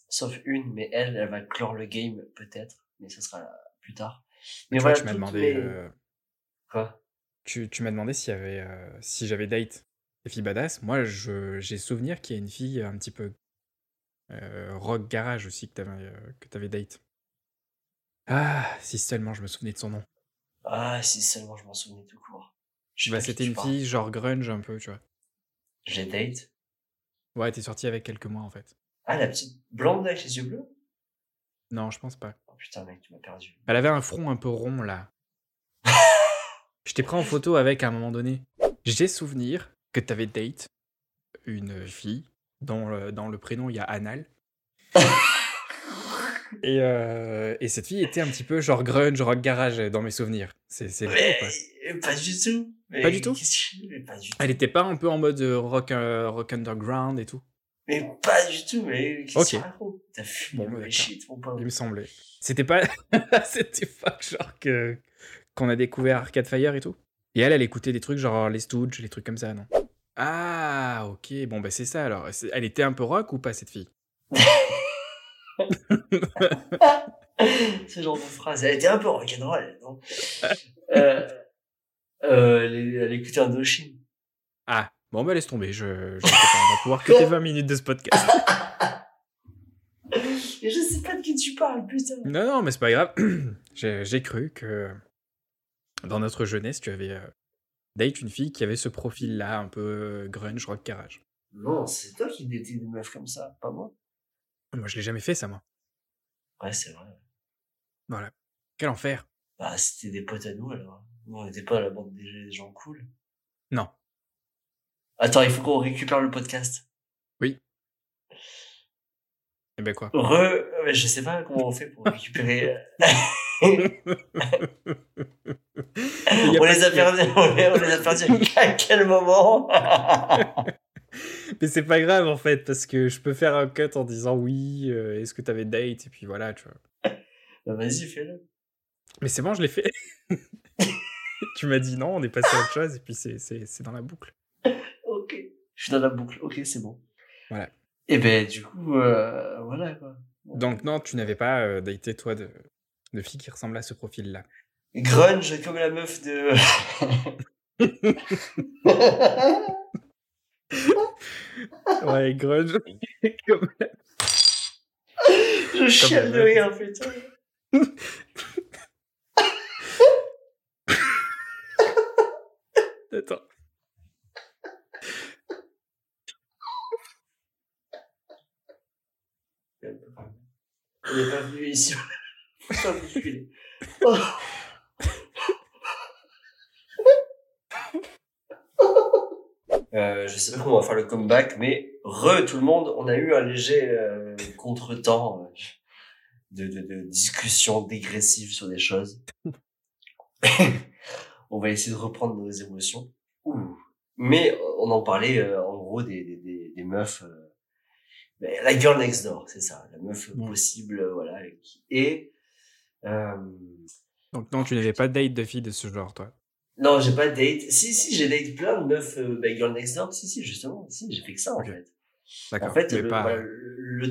Speaker 2: sauf une, mais elle, elle va clore le game, peut-être, mais ça sera plus tard. Mais
Speaker 1: Tu vois,
Speaker 2: voilà,
Speaker 1: tu m'as demandé, euh,
Speaker 2: Quoi?
Speaker 1: tu, tu m'as demandé s'il y avait, euh, si j'avais date des filles badass. Moi, je, j'ai souvenir qu'il y a une fille un petit peu euh, rock garage aussi que t'avais, euh, que t'avais date. Ah, si seulement je me souvenais de son nom.
Speaker 2: Ah, si seulement je m'en souvenais tout court.
Speaker 1: Bah, c'était une fille genre grunge un peu, tu vois.
Speaker 2: J'ai date.
Speaker 1: Ouais, t'es sorti avec quelques mois en fait.
Speaker 2: Ah, la petite blonde avec les yeux bleus?
Speaker 1: Non, je pense pas.
Speaker 2: Oh putain, mec, tu m'as perdu.
Speaker 1: Elle avait un front un peu rond là. *laughs* je t'ai pris en photo avec à un moment donné. J'ai souvenir que t'avais date une fille le, dans le prénom il y a Anal. *laughs* et, euh, et cette fille était un petit peu genre grunge, rock garage dans mes souvenirs. C'est pas
Speaker 2: Mais pas du tout. Mais
Speaker 1: Pas du tout
Speaker 2: qu'est-ce que- Mais pas du tout.
Speaker 1: Elle était pas un peu en mode euh, rock, euh, rock underground et tout?
Speaker 2: Mais pas du tout. Mais qu'est-ce
Speaker 1: Ok.
Speaker 2: que tu racontes T'as fumé
Speaker 1: Bon, bah,
Speaker 2: shit, mon pauvre.
Speaker 1: Il me semblait. C'était pas *laughs* c'était pas genre que qu'on a découvert Arcade Fire et tout? Et elle, elle écoutait des trucs genre les Stooges, les trucs comme ça, non? Ah, ok. Bon, bah c'est ça alors. Elle était un peu rock ou pas cette fille? *laughs*
Speaker 2: Ce genre de phrase. Elle était un peu rock'n'roll, non? Euh, euh, elle, écoutait Indochine.
Speaker 1: Ah, bon, bah laisse tomber. Je, je sais pas, on va pouvoir que tes 20 minutes de ce podcast. *laughs*
Speaker 2: Je sais pas de qui tu parles, putain.
Speaker 1: Non, non, mais c'est pas grave. *clears throat* J'ai j'ai cru que dans notre jeunesse, tu avais euh, date une fille qui avait ce profil-là, un peu euh, grunge, rock garage.
Speaker 2: Non, c'est toi qui étais des meufs comme ça, pas moi.
Speaker 1: Moi, je l'ai jamais fait, ça, moi.
Speaker 2: Ouais, c'est vrai.
Speaker 1: Voilà. Quel enfer.
Speaker 2: Bah, c'était des potes à nous, alors. Nous, on n'était pas la bande des gens cool.
Speaker 1: Non.
Speaker 2: Attends, il faut qu'on récupère le podcast.
Speaker 1: Eh ben quoi?
Speaker 2: Re, euh, je sais pas comment on fait pour récupérer. *laughs* on les a perdus, on les, on les a perdus à quel moment *laughs*
Speaker 1: Mais c'est pas grave en fait, parce que je peux faire un cut en disant oui, euh, est-ce que t'avais date, et puis voilà, tu vois. *laughs*
Speaker 2: Bah, Vas-y, fais-le.
Speaker 1: Mais c'est bon, je l'ai fait. *laughs* tu m'as dit non, on est passé à autre chose, et puis c'est- c'est c'est dans la boucle.
Speaker 2: Ok. Je suis dans la boucle. Ok, c'est bon.
Speaker 1: Voilà.
Speaker 2: Et ben, du coup, euh, voilà, quoi.
Speaker 1: Donc non, tu n'avais pas euh, daté toi de, de fille qui ressemble à ce profil-là.
Speaker 2: Grunge comme la meuf de. *laughs*
Speaker 1: Ouais, grunge. *laughs* Comme-
Speaker 2: je chiale de rire, putain. *laughs*
Speaker 1: Attends.
Speaker 2: On n'est pas venu ici. Putain. *laughs* Oh. Euh, je sais pas comment on va faire le comeback, mais re tout le monde, on a eu un léger euh, contretemps euh, de, de, de discussion dégressive sur des choses. *laughs* on va essayer de reprendre nos émotions. Ouh. Mais on en parlait euh, en gros des, des, des, des meufs. euh, ben, la girl next door, c'est ça, la meuf
Speaker 1: Ouais.
Speaker 2: possible, voilà, qui est.
Speaker 1: Donc non, tu n'avais pas de date de fille de ce genre, toi?
Speaker 2: non, j'ai pas de date. Si, si, j'ai date plein de meufs, ben, girl next door. Si, si, justement, si, j'ai fait que ça en fait.
Speaker 1: D'accord.
Speaker 2: En fait, le,
Speaker 1: pas...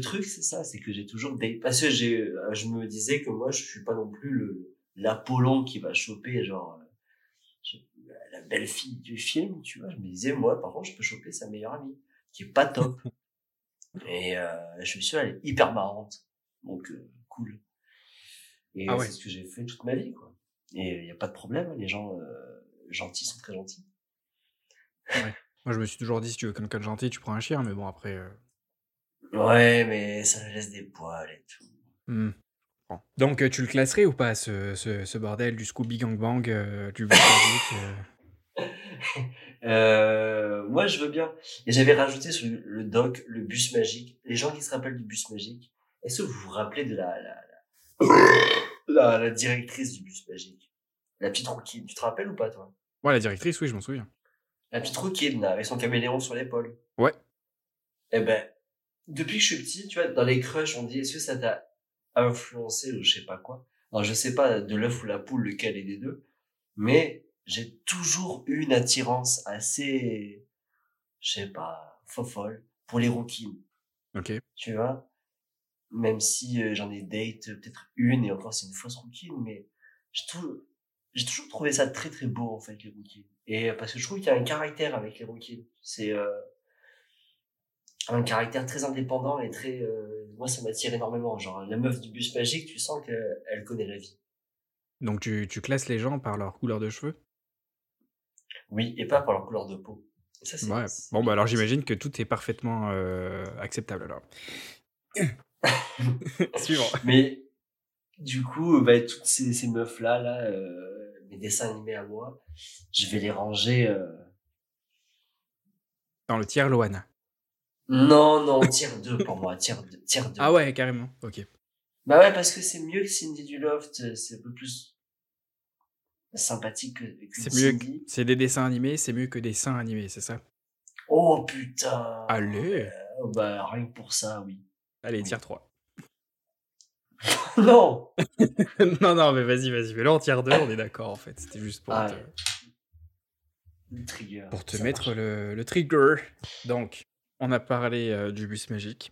Speaker 2: truc, c'est ça, c'est que j'ai toujours date. Parce que j'ai, euh, je me disais que moi, je suis pas non plus le l'Apollon qui va choper genre euh, la, belle fille du film, tu vois. Je me disais, moi, par contre, je peux choper sa meilleure amie, qui est pas top. *laughs* Et euh, je suis sûr, elle est hyper marrante, donc euh, cool. Et
Speaker 1: Ah ouais.
Speaker 2: c'est ce que j'ai fait toute ma vie, quoi. Et il y a pas de problème, les gens euh, gentils sont très gentils.
Speaker 1: Moi, je me suis toujours dit, si tu veux quelqu'un de gentil, tu prends un chien, mais bon, après... euh,
Speaker 2: Ouais, mais ça laisse des poils et tout.
Speaker 1: comprends. Donc, euh, tu le classerais ou pas, ce, ce, ce bordel du Scooby Gang Bang, euh, du *laughs* euh,
Speaker 2: moi, je veux bien. Et j'avais rajouté sur le- le doc le bus magique. Les gens qui se rappellent du bus magique, est-ce que vous vous rappelez de la la, la, directrice du bus magique La petite rouquine. Tu te rappelles ou pas, toi?
Speaker 1: Ouais, la directrice, oui, je m'en souviens.
Speaker 2: La petite rouquine, avec son caméléon sur l'épaule.
Speaker 1: Ouais.
Speaker 2: Eh ben, depuis que je suis petit, tu vois, dans les crushs, on dit, est-ce que ça t'a influencé ou je sais pas quoi? Alors, je sais pas de l'œuf ou la poule, lequel est des deux, mais j'ai toujours eu une attirance assez, je sais pas, fofolle pour les rouquines,
Speaker 1: Ok.
Speaker 2: tu vois? Même si euh, j'en ai date euh, peut-être une, et encore c'est une fausse rouquine, mais j'ai toujours trouvé ça très très beau en fait, les rouquines. Et euh, parce que je trouve qu'il y a un caractère avec les rouquines. C'est... Euh, un caractère très indépendant et très euh, moi ça m'attire énormément genre la meuf du bus magique tu sens qu'elle elle connaît la vie
Speaker 1: Donc, tu, tu classes les gens par leur couleur de cheveux?
Speaker 2: Oui et pas par leur couleur de peau Ça,
Speaker 1: Ouais. Bon, bah alors j'imagine que tout est parfaitement euh, acceptable alors. *laughs* Suivant.
Speaker 2: Mais du coup, bah, toutes ces, ces meufs-là, là, euh, mes dessins animés à moi, je vais les ranger. euh,
Speaker 1: Dans le tiers Loana.
Speaker 2: Non, non, tier 2 pour moi, tier 2. Tier 2.
Speaker 1: Ah ouais, carrément. Ok.
Speaker 2: Bah ouais, parce que c'est mieux que Cindy du Loft, c'est un peu plus sympathique que, que
Speaker 1: C'est mieux. C'est des dessins animés, c'est mieux que des seins animés, c'est ça?
Speaker 2: Oh putain
Speaker 1: Allez.
Speaker 2: Euh, Bah rien que pour ça, oui.
Speaker 1: Allez, tiers 3. *laughs*
Speaker 2: non *laughs*
Speaker 1: non, non, mais vas-y, vas-y. Mais là, en tiers 2, on est d'accord en fait. C'était juste pour
Speaker 2: Ah,
Speaker 1: te.
Speaker 2: Le trigger.
Speaker 1: pour te
Speaker 2: ça
Speaker 1: mettre le, le trigger. Donc, on a parlé euh, du bus magique.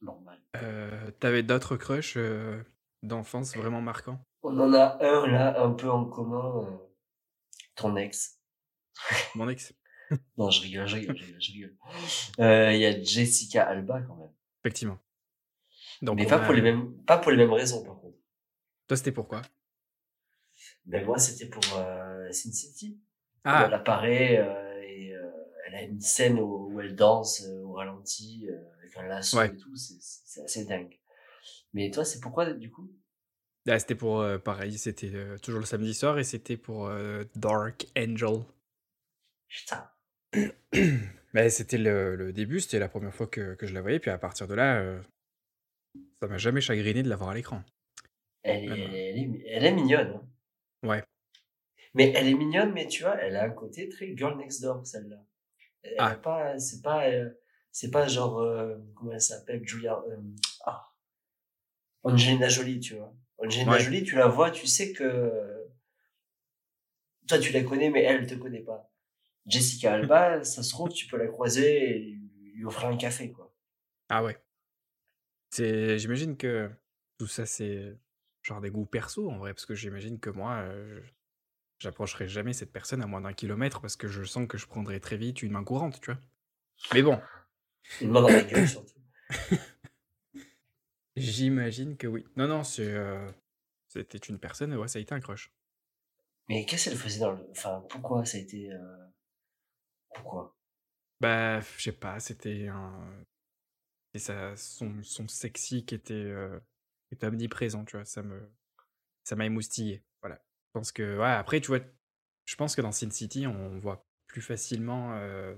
Speaker 2: Normal.
Speaker 1: Euh, T'avais d'autres crushs euh, d'enfance vraiment marquants?
Speaker 2: On en a un là, un peu en commun. ton ex.
Speaker 1: Mon ex? *laughs*
Speaker 2: Non, je rigole, je rigole, je rigole. Il y a Jessica Alba quand même.
Speaker 1: Effectivement. Donc,
Speaker 2: Mais pas
Speaker 1: a-
Speaker 2: pour, les mêmes, pas pour les mêmes raisons par contre.
Speaker 1: Toi, c'était pourquoi
Speaker 2: Ben moi, c'était pour euh, Sin City.
Speaker 1: Ah,
Speaker 2: Elle apparaît euh, et euh, elle a une scène où, où elle danse euh, au ralenti avec un lasso
Speaker 1: Ouais.
Speaker 2: et tout. C'est- assez dingue. Mais toi, c'est pourquoi du coup?
Speaker 1: Ah, c'était pour pareil, c'était toujours le samedi soir et c'était pour Dark Angel.
Speaker 2: Putain. *clears throat*
Speaker 1: Mais c'était le, le début, c'était la première fois que, que je la voyais, puis à partir de là, euh, ça m'a jamais chagriné de la voir à l'écran.
Speaker 2: Elle elle est, elle est, elle est mignonne. hein.
Speaker 1: Ouais.
Speaker 2: Mais elle est mignonne, mais tu vois, elle a un côté très girl next door, celle-là. Elle
Speaker 1: Ah.
Speaker 2: pas, c'est pas, euh, c'est pas genre, euh, comment elle s'appelle, Julia, euh, ah, Angelina Jolie, tu vois. Angelina
Speaker 1: Ouais.
Speaker 2: Jolie, tu la vois, tu sais que, toi, tu la connais, mais elle te connaît pas. Jessica Alba, ça se trouve, tu peux la croiser et lui offrir un café, quoi.
Speaker 1: Ah ouais. C'est, j'imagine que tout ça, c'est genre des goûts perso en vrai, parce que j'imagine que moi, euh, j'approcherai jamais cette personne à moins d'un kilomètre parce que je sens que je prendrai très vite une main courante, tu vois. Mais bon,
Speaker 2: Une main dans la gueule, surtout. *laughs*
Speaker 1: j'imagine que oui. Non, non, c'est, euh, c'était une personne, ouais, ça a été un crush.
Speaker 2: Mais qu'est-ce qu'elle faisait dans le, enfin, pourquoi ça a été, euh, pourquoi?
Speaker 1: Bah, je sais pas, c'était un. Et ça, son, son sexy qui était, euh, qui était omniprésent, tu vois, ça me. Ça m'a émoustillé. Voilà. Je pense que. Ouais, après, tu vois, je pense que dans Sin City, on voit plus facilement euh,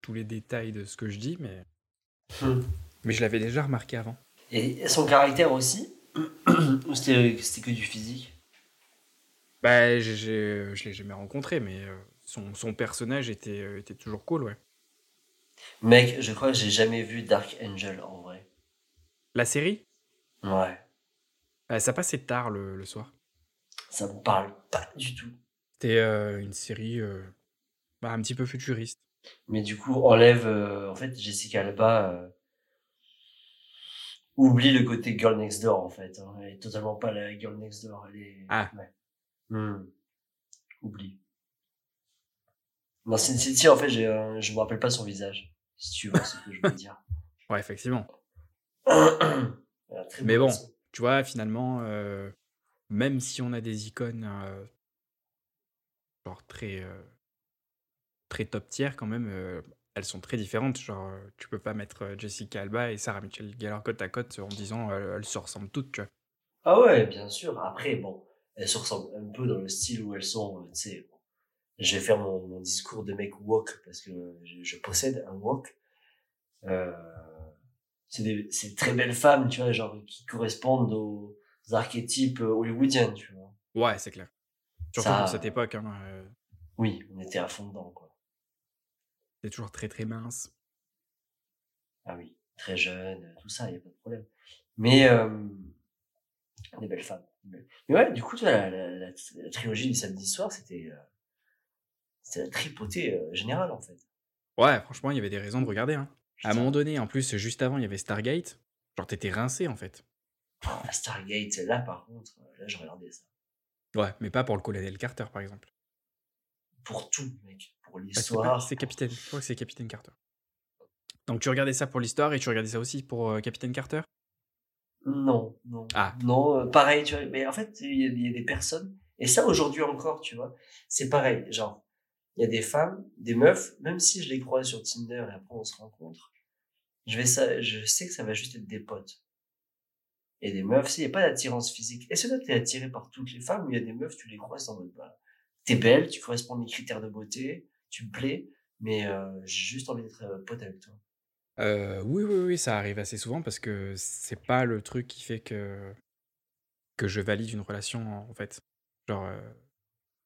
Speaker 1: tous les détails de ce que je dis, mais.
Speaker 2: Hmm.
Speaker 1: Mais je l'avais déjà remarqué avant.
Speaker 2: Et son caractère aussi *clears throat* Ou c'était que du physique?
Speaker 1: Bah, j'ai- je l'ai jamais rencontré, mais euh, son, son personnage était, euh, était toujours cool, ouais.
Speaker 2: Mec, je crois que j'ai jamais vu Dark Angel en vrai.
Speaker 1: La série,
Speaker 2: Ouais.
Speaker 1: euh, ça passait tard le, le soir.
Speaker 2: Ça me parle pas du tout.
Speaker 1: C'était euh, une série euh, bah, un petit peu futuriste.
Speaker 2: Mais du coup, enlève. en fait, Jessica Alba. oublie le côté Girl Next Door en fait. hein. Elle est totalement pas la Girl Next Door. Elle est.
Speaker 1: Ah.
Speaker 2: Ouais. Hmm. Oublie. Dans Sin City, en fait, un- je me rappelle pas son visage. Si tu vois ce que je veux dire. *laughs*
Speaker 1: Ouais, effectivement. *coughs* Mais bon. Tu vois, finalement, euh, même si on a des icônes euh, genre très, euh, très top tier quand même, euh, elles sont très différentes. Genre, euh, tu peux pas mettre euh, Jessica Alba et Sarah Michelle Gellar côte à côte en disant euh, elles se ressemblent toutes, tu vois.
Speaker 2: Ah ouais, bien sûr. Après, bon, elles se ressemblent un peu dans le style où elles sont, euh, tu sais. bon. Je vais faire mon, mon discours de mec woke parce que je, je possède un woke. Euh, c'est des, c'est très belles femmes, tu vois, genre, qui correspondent aux archétypes hollywoodiens, tu vois.
Speaker 1: Ouais, c'est clair. Surtout
Speaker 2: Ça-
Speaker 1: pour cette époque, hein, euh,
Speaker 2: Oui, on était à fond dedans, quoi.
Speaker 1: c'est toujours très très mince.
Speaker 2: Ah oui, très jeune, tout ça, il y a pas de problème. Mais, euh, des belles femmes. Mais ouais, du coup, la, la, la, la trilogie du samedi soir, c'était, euh, c'était la tripotée euh, générale, en fait.
Speaker 1: Ouais, franchement, il y avait des raisons de regarder. Hein. À un moment donné, en plus, juste avant, il y avait Stargate. Genre, t'étais rincé en fait.
Speaker 2: Ah, Stargate, là, par contre, euh, là, je regardais ça.
Speaker 1: Ouais, mais pas pour le colonel Carter, par exemple.
Speaker 2: Pour tout, mec. Pour
Speaker 1: Ah, c'est pas-
Speaker 2: l'histoire.
Speaker 1: C'est Capitaine. Je crois que c'est Capitaine Carter. Donc, tu regardais ça pour l'histoire et tu regardais ça aussi pour euh, Capitaine Carter?
Speaker 2: Non, non.
Speaker 1: Ah.
Speaker 2: Non, euh, pareil, tu vois. Mais en fait, il y, y a des personnes, et ça aujourd'hui encore, tu vois, c'est pareil. Genre, il y a des femmes, des meufs, même si je les croise sur Tinder et après on se rencontre, je vais ça, je sais que ça va juste être des potes. Et des meufs, s'il n'y a pas d'attirance physique. Est-ce que toi, t'es attiré par toutes les femmes ou il y a des meufs, tu les croises en mode, bah, t'es belle, tu corresponds à mes critères de beauté, tu me plais, mais euh, j'ai juste envie d'être euh, pote avec toi?
Speaker 1: Euh, oui, oui, oui, ça arrive assez souvent parce que c'est pas le truc qui fait que, que je valide une relation, en fait. Genre,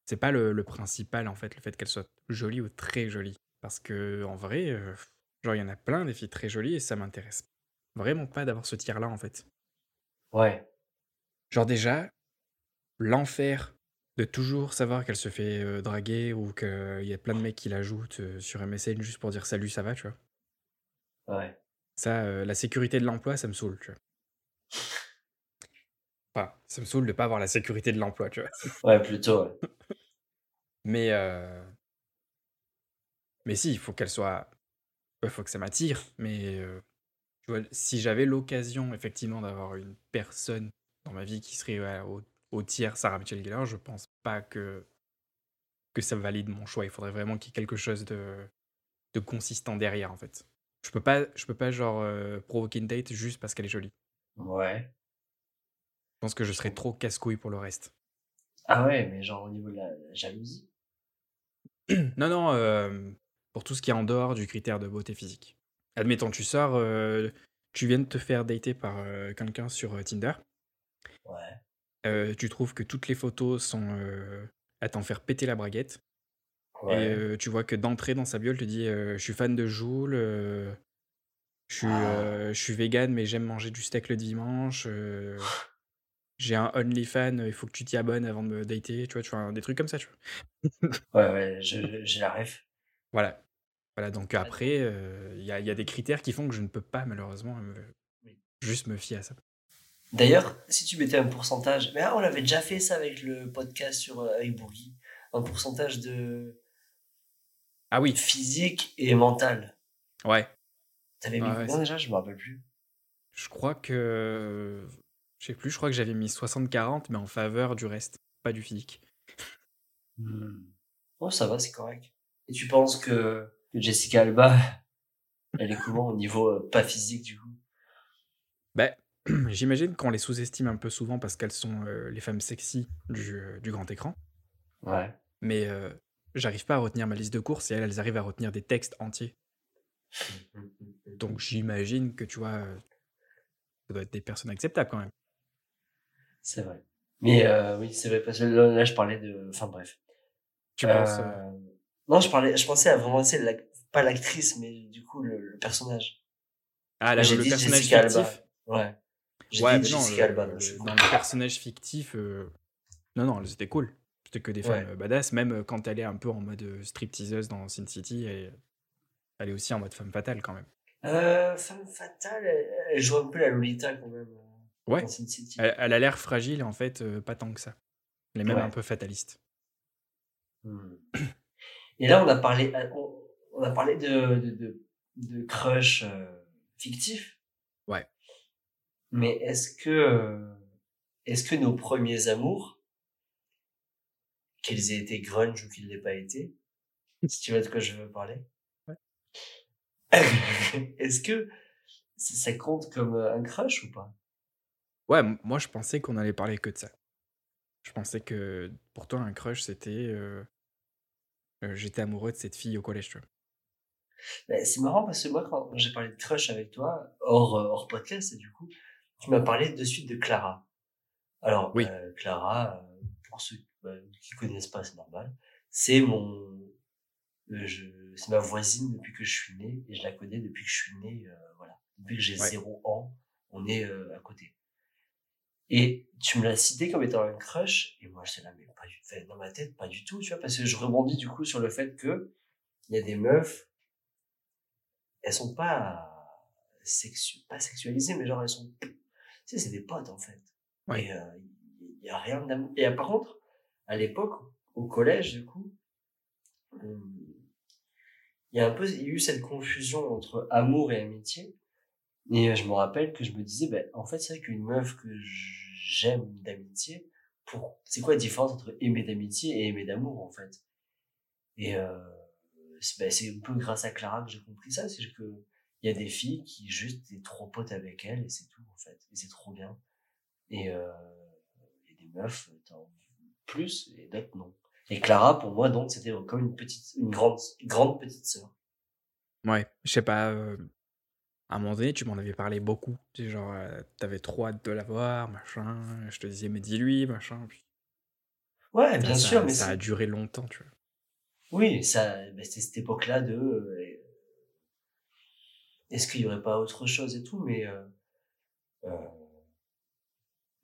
Speaker 1: c'est pas le, le principal, en fait, le fait qu'elle soit jolie ou très jolie. Parce que, en vrai, euh, genre, il y en a plein des filles très jolies et ça m'intéresse vraiment pas d'avoir ce tir-là, en fait.
Speaker 2: Ouais.
Speaker 1: Genre, déjà, l'enfer de toujours savoir qu'elle se fait euh, draguer ou qu'il y a plein de mecs qui l'ajoutent euh, sur MSN juste pour dire salut, ça va, tu vois?
Speaker 2: Ouais.
Speaker 1: Ça, euh, la sécurité de l'emploi, ça me saoule, tu vois? Enfin, ça me saoule de pas avoir la sécurité de l'emploi, tu vois.
Speaker 2: Ouais, plutôt, ouais. *laughs*
Speaker 1: Mais, euh, mais si, il faut qu'elle soit. Il faut que ça m'attire. Mais euh, tu vois, si j'avais l'occasion, effectivement, d'avoir une personne dans ma vie qui serait ouais, au, au tiers Sarah Michelle Gellar, je pense pas que, que ça valide mon choix. Il faudrait vraiment qu'il y ait quelque chose de, de consistant derrière, en fait. Je peux pas, je peux pas genre, euh, provoquer une date juste parce qu'elle est jolie.
Speaker 2: Ouais.
Speaker 1: Pense que je serais trop casse-couille pour le reste.
Speaker 2: Ah ouais, mais genre au niveau de la, la jalousie. *clears throat*
Speaker 1: non, non, euh, pour tout ce qui est en dehors du critère de beauté physique. Admettons, tu sors, euh, tu viens de te faire dater par euh, quelqu'un sur Tinder.
Speaker 2: Ouais.
Speaker 1: Tu trouves que toutes les photos sont à t'en faire péter la braguette.
Speaker 2: Ouais.
Speaker 1: Et tu vois que d'entrée dans sa bio, elle te dit Je suis fan de Joule, je suis,
Speaker 2: Ah.
Speaker 1: je suis vegan, mais j'aime manger du steak le dimanche. Euh, J'ai un OnlyFans, il faut que tu t'y abonnes avant de me dater. Tu vois, tu vois, des trucs comme ça, tu vois.
Speaker 2: Ouais, ouais, j'ai la ref.
Speaker 1: Voilà. Voilà, donc après, euh, il y, a, y a des critères qui font que je ne peux pas, malheureusement, me-
Speaker 2: Oui.
Speaker 1: juste me fier à ça.
Speaker 2: D'ailleurs, si tu mettais un pourcentage, mais on avait déjà fait ça avec le podcast sur euh, avec Boogie, un pourcentage de
Speaker 1: Ah oui,
Speaker 2: physique et mental.
Speaker 1: ouais.
Speaker 2: T'avais mis
Speaker 1: Ah
Speaker 2: combien déjà? Je me rappelle plus.
Speaker 1: Je crois que. Je sais plus, je crois que j'avais mis 60-40, mais en faveur du reste, pas du physique.
Speaker 2: Oh, ça va, c'est correct. Et tu penses que, que Jessica Alba, *laughs* elle est comment au niveau euh, pas physique du coup?
Speaker 1: Ben, *clears throat* j'imagine qu'on les sous-estime un peu souvent parce qu'elles sont euh, les femmes sexy du, euh, du grand écran.
Speaker 2: Ouais.
Speaker 1: Mais euh, j'arrive pas à retenir ma liste de courses et elles, elles arrivent à retenir des textes entiers. *laughs* Donc j'imagine que tu vois, ça doit être des personnes acceptables quand même.
Speaker 2: C'est vrai. Mais euh, oui, c'est vrai, parce que là, là, je parlais de... Enfin bref.
Speaker 1: Tu penses. euh,
Speaker 2: Euh, Non, je parlais, je pensais à vraiment, c'est pas l'actrice, mais du coup, le, le personnage.
Speaker 1: Ah, là,
Speaker 2: j'ai
Speaker 1: le
Speaker 2: dit
Speaker 1: personnage
Speaker 2: Jessica Alba.
Speaker 1: fictif
Speaker 2: Ouais. J'ai
Speaker 1: Ouais,
Speaker 2: dit
Speaker 1: non,
Speaker 2: Jessica
Speaker 1: le-
Speaker 2: Alba.
Speaker 1: le- dans personnage fictif, non, non, c'était cool. C'était que des femmes
Speaker 2: Ouais.
Speaker 1: badass, même quand elle est un peu en mode stripteaseuse dans Sin City, elle est aussi en mode femme fatale quand même.
Speaker 2: Euh, femme fatale, elle joue un peu la Lolita quand même. Euh,
Speaker 1: Ouais.
Speaker 2: Dans Sin City.
Speaker 1: Elle, elle a l'air fragile, en fait, euh, pas tant que ça. Elle est même
Speaker 2: Ouais.
Speaker 1: un peu fataliste.
Speaker 2: Hmm. Et là, on a parlé, on, on a parlé de, de, de, de crush euh, fictif.
Speaker 1: Ouais.
Speaker 2: Mais est-ce que, euh, est-ce que nos premiers amours, qu'ils aient été grunge ou qu'ils l'aient pas été, si tu vois de quoi je veux parler,
Speaker 1: Ouais. *laughs*
Speaker 2: est-ce que ça, compte comme euh, un crush ou pas?
Speaker 1: Ouais, moi je pensais qu'on allait parler que de ça. Je pensais que pour toi, un crush, c'était. euh, euh, J'étais amoureux de cette fille au collège, tu vois.
Speaker 2: Ben, c'est marrant parce que moi, quand j'ai parlé de crush avec toi, hors, hors podcast, et du coup, tu m'as parlé de suite de Clara. Alors,
Speaker 1: Oui.
Speaker 2: euh, Clara, pour ceux euh, qui connaissent pas, c'est normal. C'est mon, c'est ma voisine depuis que je suis né, et je la connais depuis que je suis né, voilà. Depuis que j'ai
Speaker 1: Ouais.
Speaker 2: zéro an, on est à côté. Et tu me l'as cité comme étant un crush, et moi, je sais là, mais pas du fait, dans ma tête, pas du tout, tu vois, parce que je rebondis du coup sur le fait que il y a des meufs, elles sont pas sexu pas sexualisées, mais genre elles sont, tu sais, c'est des potes en fait. Et euh, il y a rien d'amour. Et euh, par contre, à l'époque, au collège, du coup, il y a un peu, il y a eu cette confusion entre amour et amitié. Et euh, je me rappelle que je me disais, ben, en fait, c'est vrai qu'une meuf que j'aime d'amitié, pour, c'est quoi la différence entre aimer d'amitié et aimer d'amour, en fait? Et euh, ben, c'est un peu grâce à Clara que j'ai compris ça, c'est que il y a des filles qui juste t'es trop pote avec elles et c'est tout en fait, et c'est trop bien. Et euh, a des meufs t'en plus et d'autres non. Et Clara pour moi donc c'était comme une petite, une grande, grande petite sœur.
Speaker 1: Ouais, je sais pas. euh, à un moment donné, tu m'en avais parlé beaucoup. Tu sais, genre, euh, t'avais trop hâte de la voir, machin. Je te disais, mais dis-lui, machin. Puis
Speaker 2: Ouais,
Speaker 1: ça,
Speaker 2: bien
Speaker 1: ça-
Speaker 2: sûr, mais
Speaker 1: ça a duré longtemps, tu vois.
Speaker 2: oui, ça, ben, c'était cette époque-là de. euh, Est-ce qu'il y aurait pas autre chose et tout, mais euh, euh,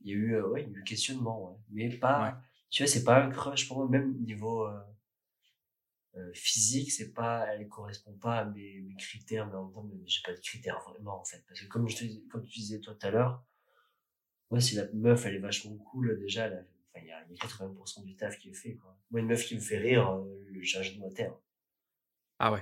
Speaker 2: il y a eu, euh, ouais, il y a eu questionnement, ouais. mais pas.
Speaker 1: Ouais.
Speaker 2: Tu vois, c'est pas un crush pour moi, même niveau euh, physique, c'est pas, elle correspond pas à mes, mes critères, mais en même temps, j'ai pas de critères vraiment en fait, parce que comme je te, comme tu disais toi tout à l'heure, moi si la meuf elle est vachement cool déjà, enfin, il y a, il y a 80% du taf qui est fait quoi. Moi une meuf qui me fait rire, euh, le terre.
Speaker 1: Ah ouais.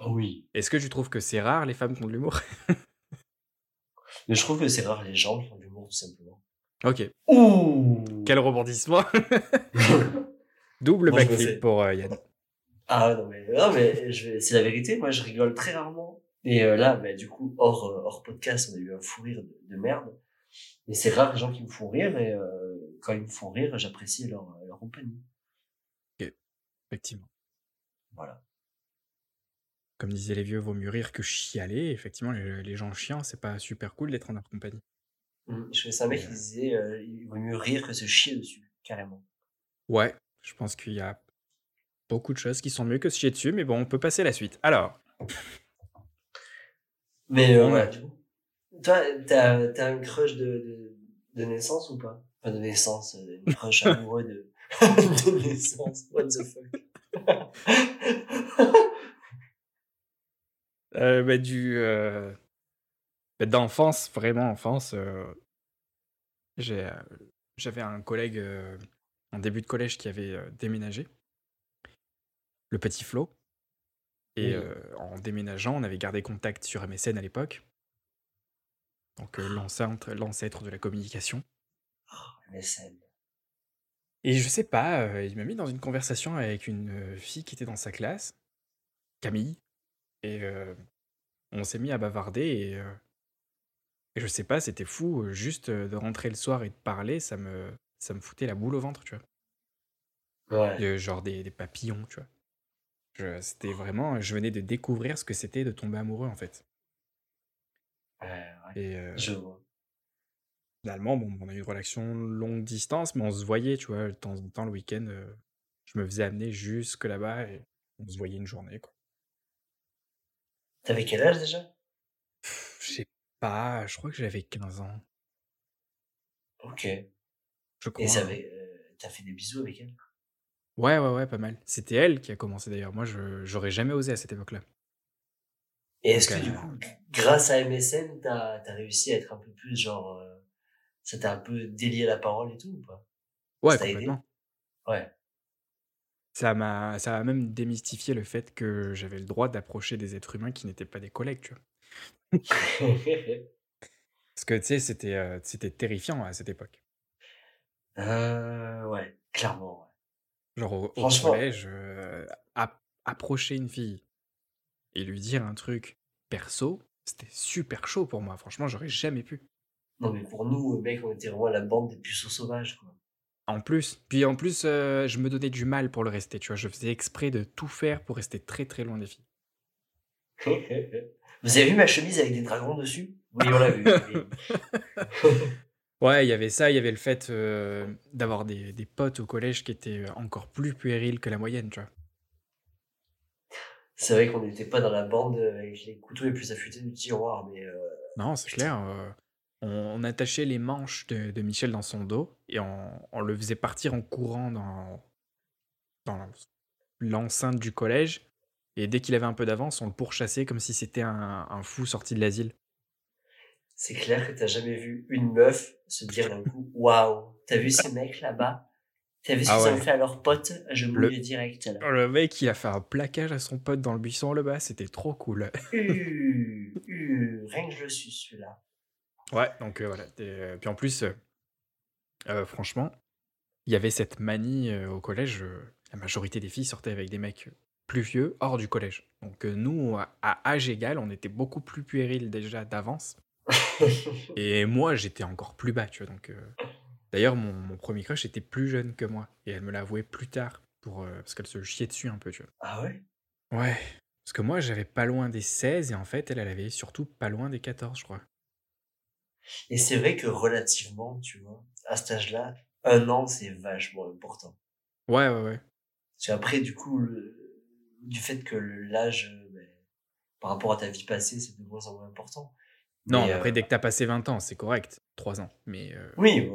Speaker 2: Oh oui.
Speaker 1: Est-ce que tu trouves que c'est rare, les femmes qui ont de l'humour? *laughs*
Speaker 2: Mais je trouve que c'est rare les gens qui ont de l'humour tout simplement.
Speaker 1: Ok.
Speaker 2: Ouh.
Speaker 1: Quel rebondissement *laughs* Double backflip pour euh, Yann.
Speaker 2: Ah non mais non mais c'est la vérité. Moi je rigole très rarement. Et euh, là bah, du coup hors euh, hors podcast on a eu un fou rire de, de merde. Mais c'est rare les gens qui me font rire et euh, quand ils me font rire j'apprécie leur leur compagnie.
Speaker 1: Effectivement.
Speaker 2: Voilà.
Speaker 1: Comme disaient les vieux, vaut mieux rire que chialer. Effectivement, les, les gens chiants, c'est pas super cool d'être en leur compagnie.
Speaker 2: Hum, Je connaissais un mec qui disait euh, il vaut mieux rire que se chier dessus carrément.
Speaker 1: Ouais, je pense qu'il y a beaucoup de choses qui sont mieux que se chier dessus, mais bon, on peut passer à la suite. Alors,
Speaker 2: Mais euh, ouais. Toi t'as t'as un crush de, de de naissance ou pas? Pas de naissance, euh, un crush *laughs* amoureux de *laughs* de naissance. What the fuck? *laughs*
Speaker 1: Euh, bah, du euh, bah, d'enfance, vraiment enfance, euh, j'ai, euh, j'avais un collègue en début de collège qui avait déménagé, le petit Flo. Et
Speaker 2: Oui.
Speaker 1: euh, en déménageant, on avait gardé contact sur MSN à l'époque. Donc euh, l'ancêtre, l'ancêtre de la communication.
Speaker 2: MSN.
Speaker 1: Et je sais pas, euh, il m'a mis dans une conversation avec une fille qui était dans sa classe, Camille, et on s'est mis à bavarder et, et je sais pas, c'était fou, juste de rentrer le soir et de parler, ça me, ça me foutait la boule au ventre, tu vois.
Speaker 2: Ouais.
Speaker 1: Genre des, des papillons, tu vois. C'était vraiment, je venais de découvrir ce que c'était de tomber amoureux en fait.
Speaker 2: Ouais, ouais.
Speaker 1: Et euh,
Speaker 2: Je vois.
Speaker 1: finalement, bon, on a eu une relation longue distance, mais on se voyait, tu vois, de temps en temps le week-end, euh, je me faisais amener jusque là-bas et on se voyait une journée, quoi.
Speaker 2: T'avais quel âge déjà?
Speaker 1: Je sais pas, je crois que j'avais 15 ans,
Speaker 2: Ok. Et
Speaker 1: je crois.
Speaker 2: ça avait, euh, t'as fait des bisous avec elle?
Speaker 1: Ouais, ouais, ouais, pas mal. C'était elle qui a commencé d'ailleurs. Moi, je j'aurais jamais osé à cette époque-là.
Speaker 2: Et est-ce que du
Speaker 1: euh,
Speaker 2: coup, grâce à MSN, t'as as réussi à être un peu plus genre, euh, ça t'a un peu délié la parole et tout ou pas?
Speaker 1: Ouais,
Speaker 2: Ça aidé?
Speaker 1: complètement.
Speaker 2: Ouais.
Speaker 1: Ça m'a, ça a même démystifié le fait que j'avais le droit d'approcher des êtres humains qui n'étaient pas des collègues, tu vois. *laughs* Parce que, tu sais, c'était, euh, c'était terrifiant à cette époque.
Speaker 2: euh, ouais, clairement.
Speaker 1: Genre au, au collège, euh, ap- approcher une fille et lui dire un truc perso, c'était super chaud pour moi. Franchement, j'aurais jamais pu.
Speaker 2: Non mais pour nous, mec, on était vraiment la bande des puceaux sauvages quoi.
Speaker 1: En plus, puis en plus, euh, je me donnais du mal pour le rester, tu vois. Je faisais exprès de tout faire pour rester très très loin des filles. *laughs*
Speaker 2: Vous avez vu ma chemise avec des dragons dessus? Oui, on l'a vu. *laughs* *laughs*
Speaker 1: Ouais, il y avait ça, il y avait le fait euh, d'avoir des, des potes au collège qui étaient euh, encore plus puérils que la moyenne, tu vois.
Speaker 2: C'est vrai qu'on n'était pas dans la bande avec les couteaux les plus affûtés du tiroir, mais euh,
Speaker 1: Non, c'est clair. euh, on, on attachait les manches de, de Michel dans son dos et on, on le faisait partir en courant dans, dans l'enceinte du collège. Et dès qu'il avait un peu d'avance, on le pourchassait comme si c'était un, un fou sorti de l'asile.
Speaker 2: C'est clair que t'as jamais vu une meuf se dire d'un coup Waouh, t'as vu ces mecs là-bas? T'as vu ce
Speaker 1: Ah
Speaker 2: qu'ils ont fait à leurs potes Je
Speaker 1: Le-
Speaker 2: mouille direct là.
Speaker 1: Le mec, il a fait un plaquage à son pote dans le buisson là-bas, c'était trop cool. *laughs*
Speaker 2: Uh, uh, rien que je le suis celui-là.
Speaker 1: Ouais, donc euh, voilà. Et, euh, puis en plus, euh, franchement, il y avait cette manie euh, au collège. la majorité des filles sortaient avec des mecs plus vieux, hors du collège. Donc nous, à, à âge égal, on était beaucoup plus puérils déjà d'avance. *laughs* Et moi, j'étais encore plus bas, tu vois. Donc, euh, d'ailleurs, mon, mon premier crush était plus jeune que moi, et elle me l'a avoué plus tard, pour, euh, parce qu'elle se chiait dessus un peu, tu vois.
Speaker 2: ah ouais?
Speaker 1: Ouais. Parce que moi, j'avais pas loin des 16, et en fait, elle, elle avait surtout pas loin des 14, je crois.
Speaker 2: Et c'est vrai que relativement, tu vois, à cet âge-là, un an, c'est vachement important.
Speaker 1: Ouais, ouais, ouais.
Speaker 2: Parce qu'après, du coup, le- du fait que l'âge, euh, ben, par rapport à ta vie passée, c'est de moins en moins important.
Speaker 1: Non,
Speaker 2: Mais,
Speaker 1: après,
Speaker 2: euh,
Speaker 1: dès que t'as passé 20 ans, c'est correct. 3 ans. Mais, euh,
Speaker 2: Oui,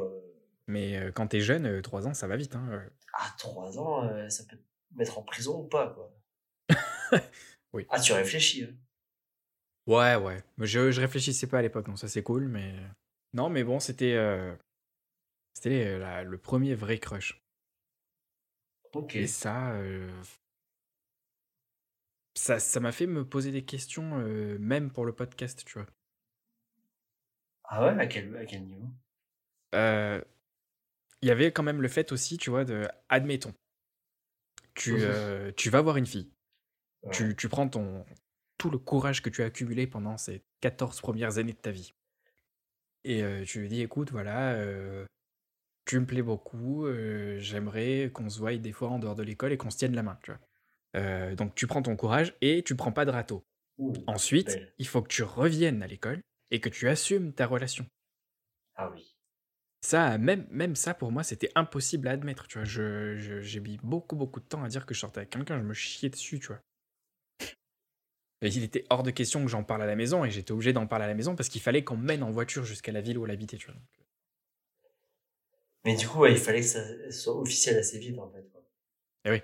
Speaker 1: mais euh, quand t'es jeune, 3 ans, ça va vite. Hein.
Speaker 2: à 3 ans, ça peut te mettre en prison ou pas, quoi. *laughs*
Speaker 1: Oui.
Speaker 2: Ah, tu réfléchis, hein.
Speaker 1: Ouais, ouais. Je, je réfléchissais pas à l'époque, donc ça c'est cool, mais... Non, mais bon, c'était... euh, C'était la- le premier vrai crush.
Speaker 2: Ok.
Speaker 1: Et ça... euh, Ça ça m'a fait me poser des questions, euh, même pour le podcast, tu vois.
Speaker 2: Ah ouais, à quel, à quel niveau?
Speaker 1: Euh, Il y avait quand même le fait aussi, tu vois, de... Admettons, tu, euh, tu vas voir une fille.
Speaker 2: Ouais.
Speaker 1: Tu, tu prends ton, tout le courage que tu as accumulé pendant ces 14 premières années de ta vie. Et euh, tu lui dis, écoute, voilà, tu me plais beaucoup, j'aimerais qu'on se voie des fois en dehors de l'école et qu'on se tienne la main, tu vois. Donc tu prends ton courage et tu prends pas de râteau.
Speaker 2: Ouh,
Speaker 1: Ensuite,
Speaker 2: belle.
Speaker 1: il faut que tu reviennes à l'école et que tu assumes ta relation.
Speaker 2: Ah oui.
Speaker 1: Ça, même, même ça, pour moi, c'était impossible à admettre, tu vois. Je, je- j'ai mis beaucoup, beaucoup de temps à dire que je sortais avec quelqu'un, je me chiais dessus, tu vois. Et il était hors de question que j'en parle à la maison, et j'étais obligé d'en parler à la maison parce qu'il fallait qu'on mène en voiture jusqu'à la ville où elle habitait, tu vois.
Speaker 2: Mais du coup, ouais, il fallait que ça soit officiel assez vite, en fait. Quoi.
Speaker 1: Eh oui.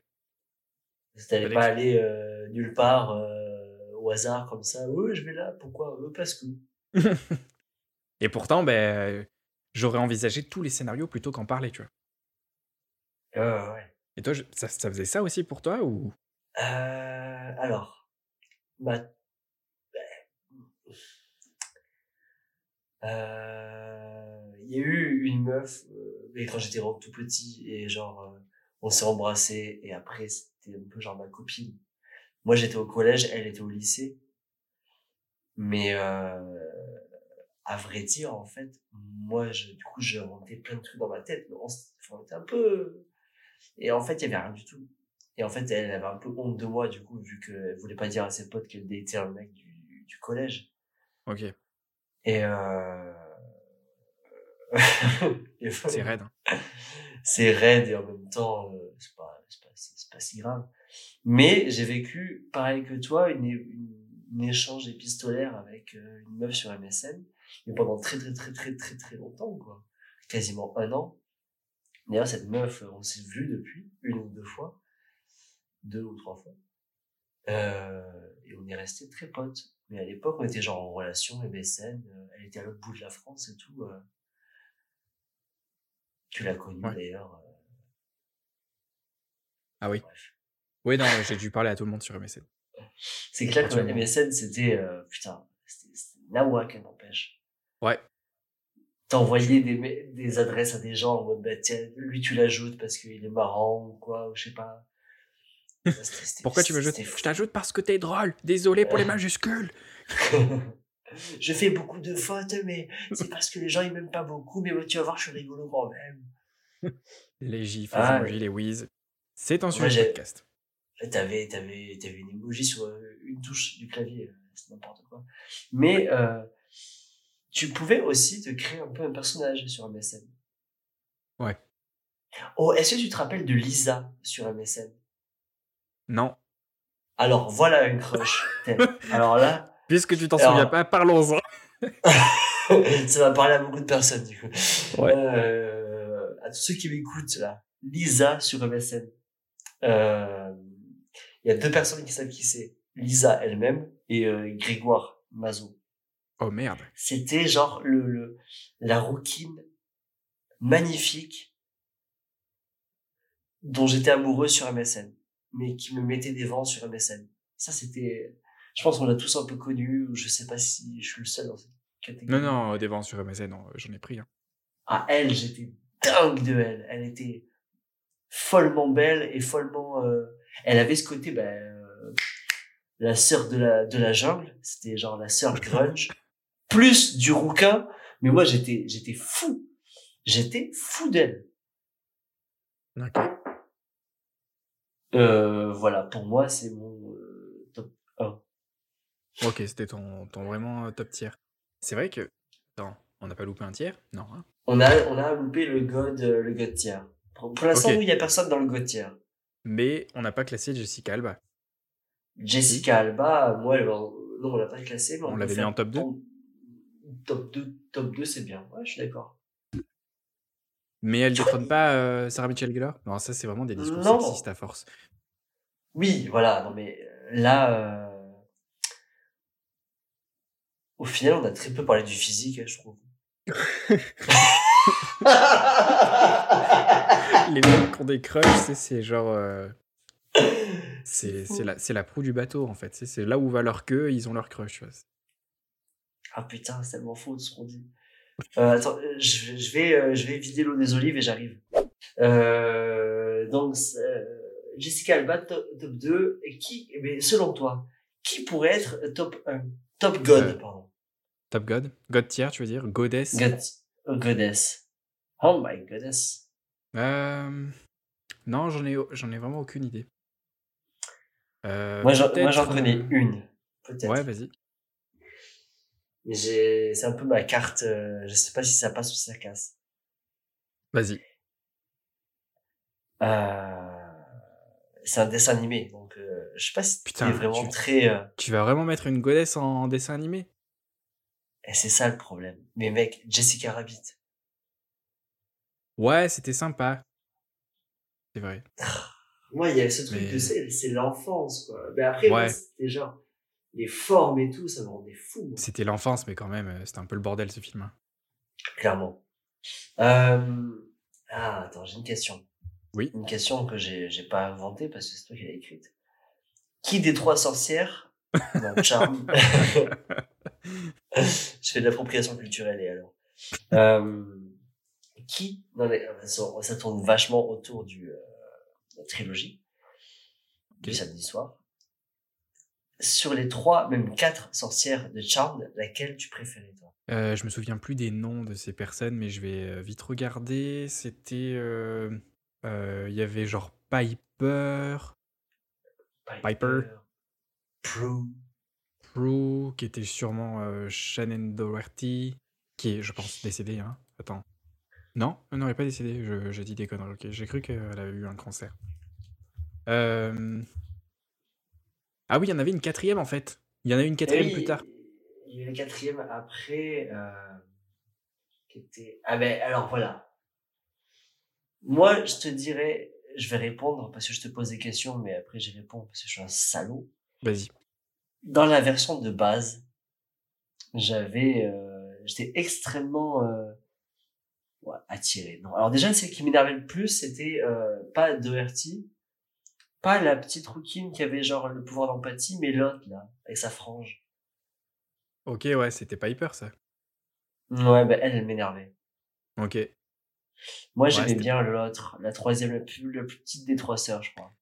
Speaker 2: T'allais pas
Speaker 1: que-
Speaker 2: aller euh, nulle part euh, au hasard comme ça. Oui, je vais là. Pourquoi? Euh, Parce que. *laughs*
Speaker 1: Et pourtant, ben, j'aurais envisagé tous les scénarios plutôt qu'en parler, tu vois.
Speaker 2: Euh, ouais.
Speaker 1: Et toi, je- ça, ça faisait ça aussi pour toi ou?
Speaker 2: Euh, alors, bah, euh, il y a eu une meuf, euh, mais quand j'étais vraiment tout petit et genre, on s'est embrassé et après c'était un peu genre ma copine. Moi j'étais au collège, elle était au lycée, mais euh, à vrai dire en fait, moi je, du coup j'ai inventé plein de trucs dans ma tête, mais on, enfin, on était un peu et en fait il y avait rien du tout. Et en fait, elle avait un peu honte de moi, du coup, vu qu'elle voulait pas dire à ses potes qu'elle datait un mec du, du collège.
Speaker 1: Ok,
Speaker 2: Et euh... *laughs*
Speaker 1: c'est raide. hein.
Speaker 2: c'est raide et en même temps, euh, c'est pas, pas, pas si grave. Mais j'ai vécu, pareil que toi, une, une, une échange épistolaire avec euh, une meuf sur MSN, mais pendant très très très très très très longtemps, quoi. Quasiment un an. D'ailleurs, cette meuf, on s'est vu depuis, une ou deux fois, deux ou trois fois. Euh, et on est resté très potes. Mais à l'époque, on était genre en relation MSN, euh, elle était à l'autre bout de la France et tout. euh. Tu l'as connue
Speaker 1: Ouais.
Speaker 2: d'ailleurs.
Speaker 1: Ah oui.
Speaker 2: bref.
Speaker 1: Oui, non, j'ai dû parler à tout le monde sur MSN.
Speaker 2: C'est clair que. MSN, c'était, putain, c'était c'était nawak, n'empêche.
Speaker 1: Ouais.
Speaker 2: T'envoyais des, des adresses à des gens en mode, bah, tiens, lui, tu l'ajoutes parce qu'il est marrant ou quoi, ou je sais pas. C'était-
Speaker 1: Pourquoi tu m'ajoutes. Je t'ajoute parce que t'es drôle. Désolé pour les *laughs* majuscules.
Speaker 2: je fais beaucoup de fautes, mais c'est parce que les gens, ils m'aiment pas beaucoup, mais tu vas voir, je suis rigolo quand même. *laughs*
Speaker 1: Les gifs, les
Speaker 2: Ah,
Speaker 1: emojis, les whiz. C'est un sujet de podcast.
Speaker 2: T'avais, t'avais, t'avais une emoji sur euh, une touche du clavier, euh, c'est n'importe quoi. Mais euh, tu pouvais aussi te créer un peu un personnage sur MSN.
Speaker 1: Ouais.
Speaker 2: Oh, est-ce que tu te rappelles de Lisa sur MSN
Speaker 1: Non.
Speaker 2: Alors voilà une crush. *laughs* Alors là,
Speaker 1: Puisque tu t'en
Speaker 2: Alors-
Speaker 1: souviens pas, parlons-en. *laughs*
Speaker 2: ça va parler à beaucoup de personnes du coup.
Speaker 1: Ouais.
Speaker 2: Euh, à tous ceux qui m'écoutent là, Lisa sur MSN. Euh, Il y a deux personnes qui savent qui c'est. Lisa elle-même et euh, Grégoire Mazot.
Speaker 1: Oh merde.
Speaker 2: C'était genre le, le la rouquine magnifique dont j'étais amoureux sur MSN, mais qui me mettait des vents sur MSN. Ça c'était, je pense qu'on l'a tous un peu connu. Je sais pas si je suis le seul dans cette catégorie.
Speaker 1: Non, non, des vents sur MSN, non, j'en ai pris. hein.
Speaker 2: Ah, elle, j'étais dingue de elle. Elle était follement belle et follement. euh, Elle avait ce côté, ben, euh, la sœur de la de la jungle. C'était genre la sœur *laughs* grunge, plus du rouquin. Mais moi, j'étais j'étais fou. J'étais fou d'elle.
Speaker 1: Ok.
Speaker 2: Euh, voilà, pour moi, c'est mon euh, top 1.
Speaker 1: Ok, c'était ton, ton vraiment euh, top tier. C'est vrai que. Attends, on n'a pas loupé un tiers? Non. hein
Speaker 2: On a, on a loupé le god, le god tier. Pour, pour l'instant, il y a personne dans le god tier.
Speaker 1: Mais on n'a pas classé Jessica Alba.
Speaker 2: Jessica Alba, moi, non, on l'a pas classé, mais
Speaker 1: On l'avait mis en top 2?
Speaker 2: Top 2, top 2, c'est bien. Ouais, je suis d'accord.
Speaker 1: Mais elle détrône pas euh, Sarah Michelle Gellar? Non, ça c'est vraiment des discours
Speaker 2: Non.
Speaker 1: sexistes à force.
Speaker 2: Oui, voilà, non, mais euh, là, euh, au final, on a très peu parlé du physique, je trouve. *laughs*
Speaker 1: Les mecs qui ont des crushs, c'est- c'est genre. euh, C'est la, c'est la proue du bateau en fait. C'est- C'est là où va leur queue, ils ont leur crush.
Speaker 2: Ah putain, c'est tellement faux ce qu'on dit. Euh, attends, euh, je, je vais, euh, je vais vider l'eau des olives et j'arrive. Euh, donc, Jessica Alba, top, top 2. Et qui, ben, selon toi, qui pourrait être top 1 Top God, pardon.
Speaker 1: Top God? God tier, tu veux dire? Goddess?
Speaker 2: God, goddess. Oh my goddess.
Speaker 1: Non, j'en ai, j'en ai vraiment aucune idée.
Speaker 2: Moi, j'en, moi, j'en connais une. Peut-être.
Speaker 1: Ouais, vas-y.
Speaker 2: Mais j'ai, c'est un peu ma carte. euh, je sais pas si ça passe ou si ça casse.
Speaker 1: Vas-y.
Speaker 2: Euh, c'est un dessin animé, donc euh, je sais pas si
Speaker 1: Putain,
Speaker 2: c'est vraiment
Speaker 1: tu-
Speaker 2: très. euh,
Speaker 1: Tu vas vraiment mettre une goddess en dessin animé?
Speaker 2: Et c'est ça le problème. Mais mec, Jessica Rabbit.
Speaker 1: Ouais, c'était sympa. C'est vrai.
Speaker 2: Moi, il y a ce truc
Speaker 1: Mais-
Speaker 2: de c'est, l'enfance, quoi. Mais après,
Speaker 1: Ouais.
Speaker 2: c'était genre les formes et tout, ça me rendait fou, moi,
Speaker 1: C'était l'enfance, mais quand même, euh, c'était un peu le bordel ce film. hein.
Speaker 2: clairement. Euh... Ah, attends, j'ai une question.
Speaker 1: Oui.
Speaker 2: Une question que j'ai, j'ai pas inventée parce que c'est toi qui l'as écrite. Qui des trois sorcières *laughs* Charme Je fais de l'appropriation culturelle et alors. Euh, qui dans les, ça, tourne vachement autour du euh, de la trilogie du samedi soir. Sur les trois, même quatre sorcières de Charmed, laquelle tu préférais toi?
Speaker 1: Euh, je me souviens plus des noms de ces personnes, mais je vais euh, vite regarder. C'était. euh, euh, Il y avait genre Piper, Piper.
Speaker 2: Prue.
Speaker 1: Prue, qui était sûrement Shannon Doherty, qui est, je pense, décédée. Hein. Attends. Non, elle n'aurait pas décédé, je, je dis des conneries. ok. J'ai cru qu'elle avait eu un cancer. Euh, Ah oui, il y en avait une quatrième en fait. Il y en a eu une quatrième
Speaker 2: oui,
Speaker 1: plus tard.
Speaker 2: Il y a eu la quatrième après, euh, qui était. Ah ben alors voilà. Moi, je te dirais, je vais répondre parce que je te pose des questions, mais après j'y réponds parce que je suis un salaud.
Speaker 1: Vas-y.
Speaker 2: Dans la version de base, j'avais, euh, j'étais extrêmement euh, ouais, attiré. Non, alors déjà, ce qui m'énervait le plus, c'était euh, pas Doherty, pas la petite rouquine qui avait genre le pouvoir d'empathie, mais l'autre là, avec sa frange.
Speaker 1: Ok, ouais, c'était Piper ça.
Speaker 2: Ouais, ben elle, elle m'énervait.
Speaker 1: Ok.
Speaker 2: Moi, j'aimais bien l'autre, la troisième, la plus, la plus petite des trois sœurs, je crois.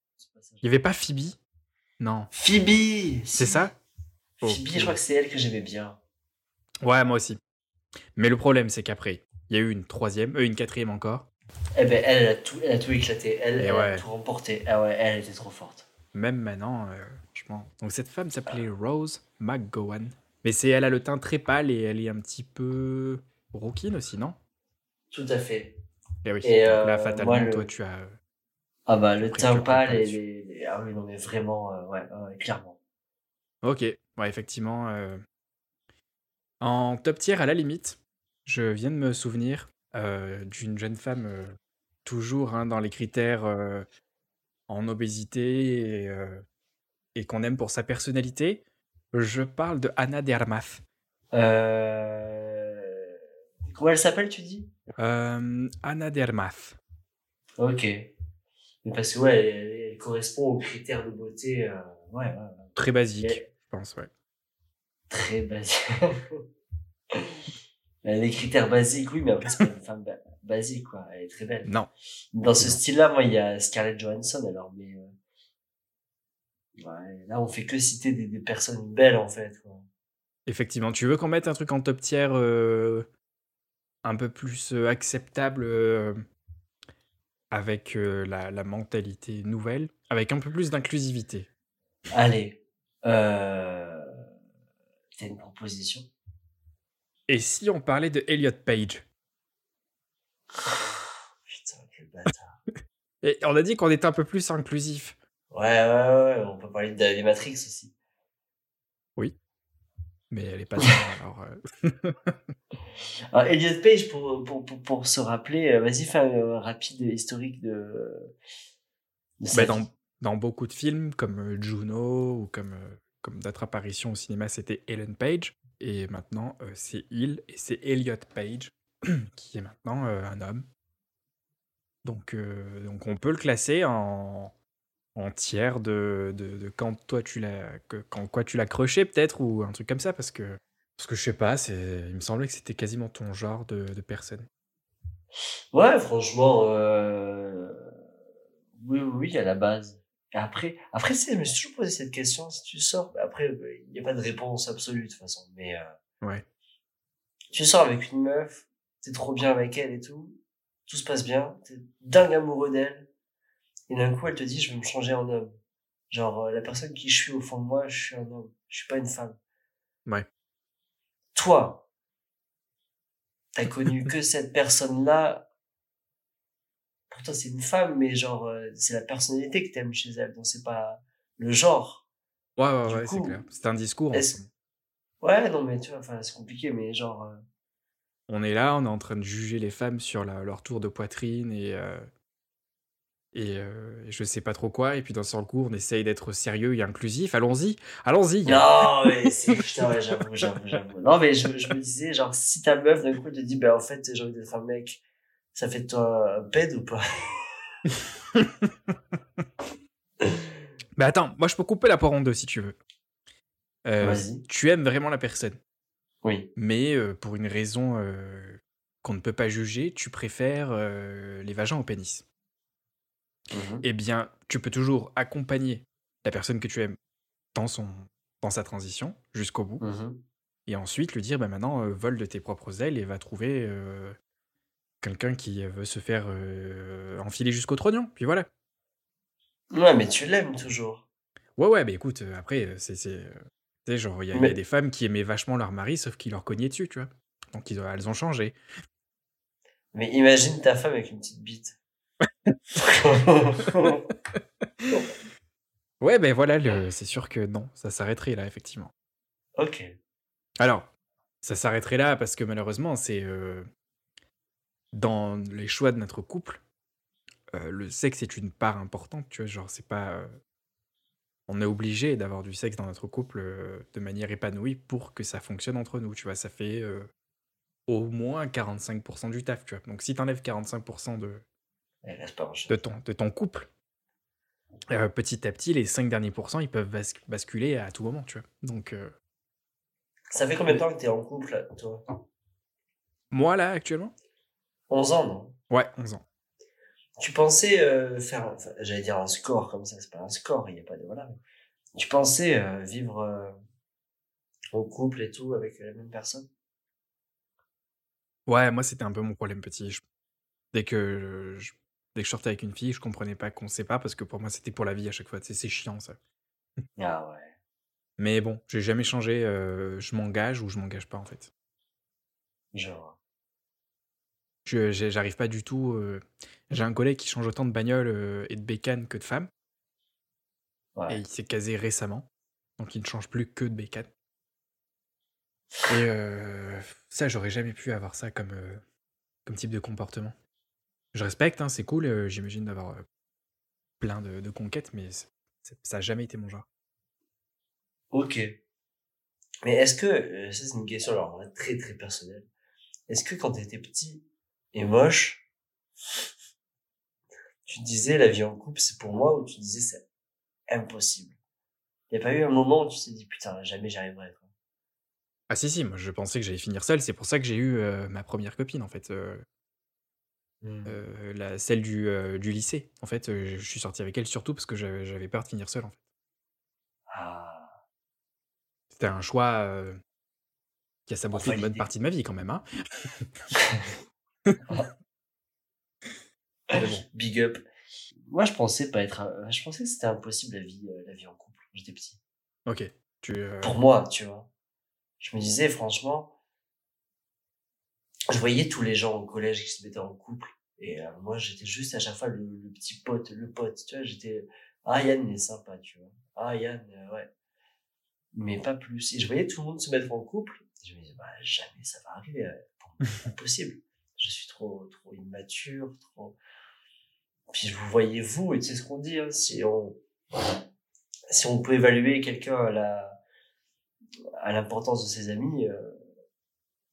Speaker 1: Il y avait pas Phoebe? Non.
Speaker 2: Phoebe
Speaker 1: C'est ça?
Speaker 2: Phoebe,
Speaker 1: Ok.
Speaker 2: je crois que c'est elle que j'aimais bien.
Speaker 1: Ouais, moi aussi. Mais le problème, c'est qu'après, il y a eu une troisième, euh, une quatrième encore.
Speaker 2: Eh ben, elle, elle a tout, elle a tout éclaté. Elle,
Speaker 1: Et
Speaker 2: elle a tout remporté. Ah ouais, elle était trop forte.
Speaker 1: Même maintenant, euh, je pense. Donc cette femme s'appelait Rose McGowan. Mais c'est elle a le teint très pâle et elle est un petit peu rouquine aussi, non?
Speaker 2: Tout à fait.
Speaker 1: Eh oui.
Speaker 2: Et,
Speaker 1: là,
Speaker 2: euh,
Speaker 1: fatalement,
Speaker 2: moi, le-
Speaker 1: toi, tu as. euh,
Speaker 2: Ah bah, le teint pâle et les, les- Ah oui, non, mais vraiment, euh, ouais, clairement.
Speaker 1: Ok. Ouais, effectivement. En top tier, à la limite, je viens de me souvenir euh, d'une jeune femme, euh, toujours hein, dans les critères euh, en obésité et, et qu'on aime pour sa personnalité. Je parle de Anna de Armas.
Speaker 2: Comment elle s'appelle, tu dis?
Speaker 1: Anna de Armas.
Speaker 2: Ok. Parce que, ouais, elle, elle correspond aux critères de beauté. Ouais, ouais, ouais.
Speaker 1: Très basique, je pense, ouais.
Speaker 2: Très basique. *laughs* Des critères basiques, oui, mais après, c'est pas une femme. ba- basique, quoi. Elle est très belle.
Speaker 1: Non.
Speaker 2: Dans ce style-là, moi, il y a Scarlett Johansson, alors, mais... euh, Ouais, là, on fait que citer des, des personnes belles, en fait. Quoi.
Speaker 1: Effectivement, tu veux qu'on mette un truc en top tier euh, un peu plus euh, acceptable avec la, la mentalité nouvelle, avec un peu plus d'inclusivité?
Speaker 2: Allez, t'as une proposition?
Speaker 1: Et si on parlait de Elliot Page? *sighs*
Speaker 2: Putain, quel bâtard. *laughs*
Speaker 1: Et on a dit qu'on était un peu plus inclusif.
Speaker 2: Ouais, ouais, ouais, on peut parler de, des Matrix aussi.
Speaker 1: Mais elle est pas *laughs* dedans, alors. euh, *laughs*
Speaker 2: Alors, Elliot Page, pour, pour, pour, pour se rappeler, euh, vas-y, fais un rapide historique de... de
Speaker 1: bah, dans, dans beaucoup de films, comme euh, Juno ou comme, comme d'autres apparitions au cinéma, c'était Ellen Page. Et maintenant, euh, c'est il et c'est Elliot Page, *clears throat* qui est maintenant euh, un homme. Donc, euh, donc on peut le classer en, en tiers de, de, quand toi tu l'as quand quoi tu l'as croché peut-être ou un truc comme ça parce que parce que je sais pas c'est il me semblait que c'était quasiment ton genre de, de personne
Speaker 2: Ouais, franchement, oui, oui, à la base. Et après, après, je me suis toujours posé cette question, si tu sors, bah, après, euh, il n'y a pas de réponse absolue, de toute façon, mais, euh,
Speaker 1: ouais
Speaker 2: tu sors avec une meuf, t'es trop bien avec elle et tout, tout se passe bien, t'es dingue amoureux d'elle, et d'un coup, elle te dit, je vais me changer en homme. Genre, euh, la personne qui je suis au fond de moi, je suis un homme, je suis pas une femme.
Speaker 1: Ouais.
Speaker 2: Toi, t'as connu que cette personne-là, pour toi, c'est une femme, mais genre, euh, c'est la personnalité que t'aimes chez elle, donc c'est pas le genre.
Speaker 1: ouais ouais,
Speaker 2: Du
Speaker 1: ouais c'est clair c'est un discours.
Speaker 2: Ouais, non, mais tu vois, enfin, c'est compliqué, mais genre, euh,
Speaker 1: on est là on est en train de juger les femmes sur la- leur tour de poitrine et euh, et euh, je sais pas trop quoi et puis dans le coup on essaye d'être sérieux et inclusif allons-y allons-y
Speaker 2: Non, mais c'est, putain, ouais, j'avoue, j'avoue, j'avoue. Non, mais je, je me disais, genre, si ta meuf, d'un coup, te dit, ben, en fait, j'ai envie d'être un mec, ça fait de toi un ou pas?
Speaker 1: Mais *laughs* attends, moi je peux couper la poire en deux si tu veux. Euh,
Speaker 2: Vas-y.
Speaker 1: tu aimes vraiment la personne,
Speaker 2: Oui.
Speaker 1: mais euh, pour une raison euh, qu'on ne peut pas juger, tu préfères euh, les vagins au pénis.
Speaker 2: Mhm.
Speaker 1: Eh bien, tu peux toujours accompagner la personne que tu aimes dans, son, dans sa transition jusqu'au bout,
Speaker 2: Mhm.
Speaker 1: et ensuite lui dire bah maintenant, vole de tes propres ailes et va trouver quelqu'un qui veut se faire euh, enfiler jusqu'au trognon. Puis voilà.
Speaker 2: Ouais, mais tu l'aimes toujours.
Speaker 1: Ouais, ouais, bah écoute, euh, après, euh, c'est. euh, Tu sais, genre, il y, a- il y a
Speaker 2: Mais-
Speaker 1: des femmes qui aimaient vachement leur mari, sauf qu'ils leur cognaient dessus, tu vois. Donc, ils elles ont changé.
Speaker 2: Mais imagine ta femme avec une petite bite. *laughs*
Speaker 1: Ouais, ben voilà, le- c'est sûr que non, ça s'arrêterait là, effectivement.
Speaker 2: ok.
Speaker 1: Alors, ça s'arrêterait là parce que malheureusement, c'est. euh, dans les choix de notre couple, euh, le sexe est une part importante, tu vois. Genre, c'est pas. euh, on est obligé d'avoir du sexe dans notre couple euh, de manière épanouie pour que ça fonctionne entre nous, tu vois. Ça fait au moins 45% du taf, tu vois. Donc, si t'enlèves 45% de, de ton, de ton couple, petit à petit, les 5 derniers pourcents, ils peuvent bas- basculer à tout moment, tu vois. Donc,
Speaker 2: Ça fait combien de temps que t'es en couple, toi?
Speaker 1: Moi, là, actuellement?
Speaker 2: 11 ans, non?
Speaker 1: Ouais, 11 ans.
Speaker 2: Tu pensais euh, faire, enfin, j'allais dire un score comme ça, c'est pas un score, il y a pas de voilà. Tu pensais euh, vivre euh, en couple et tout avec la même personne?
Speaker 1: Ouais, moi, c'était un peu mon problème petit. Je- Dès que je... Dès que je sortais avec une fille, je comprenais pas qu'on sait pas parce que pour moi, c'était pour la vie à chaque fois. Tu sais, C'est chiant, ça. *laughs*
Speaker 2: Ah ouais.
Speaker 1: Mais bon, j'ai jamais changé. euh, je m'engage ou je m'engage pas, en fait.
Speaker 2: Genre.
Speaker 1: Je- J'arrive pas du tout. euh, J'ai un collègue qui change autant de bagnoles euh, et de bécanes que de femmes. Et il s'est casé récemment. Donc il ne change plus que de bécane. Et euh, ça, j'aurais jamais pu avoir ça comme, comme type de comportement. Je respecte, hein, c'est cool, j'imagine d'avoir plein de, de conquêtes, mais ça n'a jamais été mon genre.
Speaker 2: Ok. Mais est-ce que, ça c'est une question alors très très personnelle, est-ce que quand t'étais petit et moche, tu disais la vie en couple c'est pour moi ou tu disais c'est impossible? Il n'y a pas eu un moment où tu t'es dit putain jamais j'y arriverai quoi?
Speaker 1: Ah si, si, moi je pensais que j'allais finir seul, c'est pour ça que j'ai eu euh, ma première copine en fait. euh.
Speaker 2: Hmm.
Speaker 1: euh, la, celle du, du lycée. En fait, je suis sorti avec elle surtout parce que j'avais peur de finir seul. En fait.
Speaker 2: Ah.
Speaker 1: C'était un choix qui a saboté une bonne partie de ma vie quand même. Hein *laughs* bon.
Speaker 2: Big up. Moi, je pensais pas être. un- Je pensais que c'était impossible la vie, euh, la vie en couple quand j'étais petit.
Speaker 1: Ok. Tu, euh,
Speaker 2: Pour moi, tu vois. Je me disais, franchement, je voyais tous les gens au collège qui se mettaient en couple. Et euh, moi, j'étais juste à chaque fois le, le petit pote, le pote. Tu vois, j'étais. Ah, Yann est sympa, tu vois. Ah, Yann, euh, ouais. Mais pas plus. Et je voyais tout le monde se mettre en couple. Et je me disais, bah, jamais ça va arriver. Pour moi, c'est impossible. Je suis trop, trop immature, trop. Puis vous voyais vous, et sais ce qu'on dit, hein, si on, si on peut évaluer quelqu'un à la, à l'importance de ses amis, euh,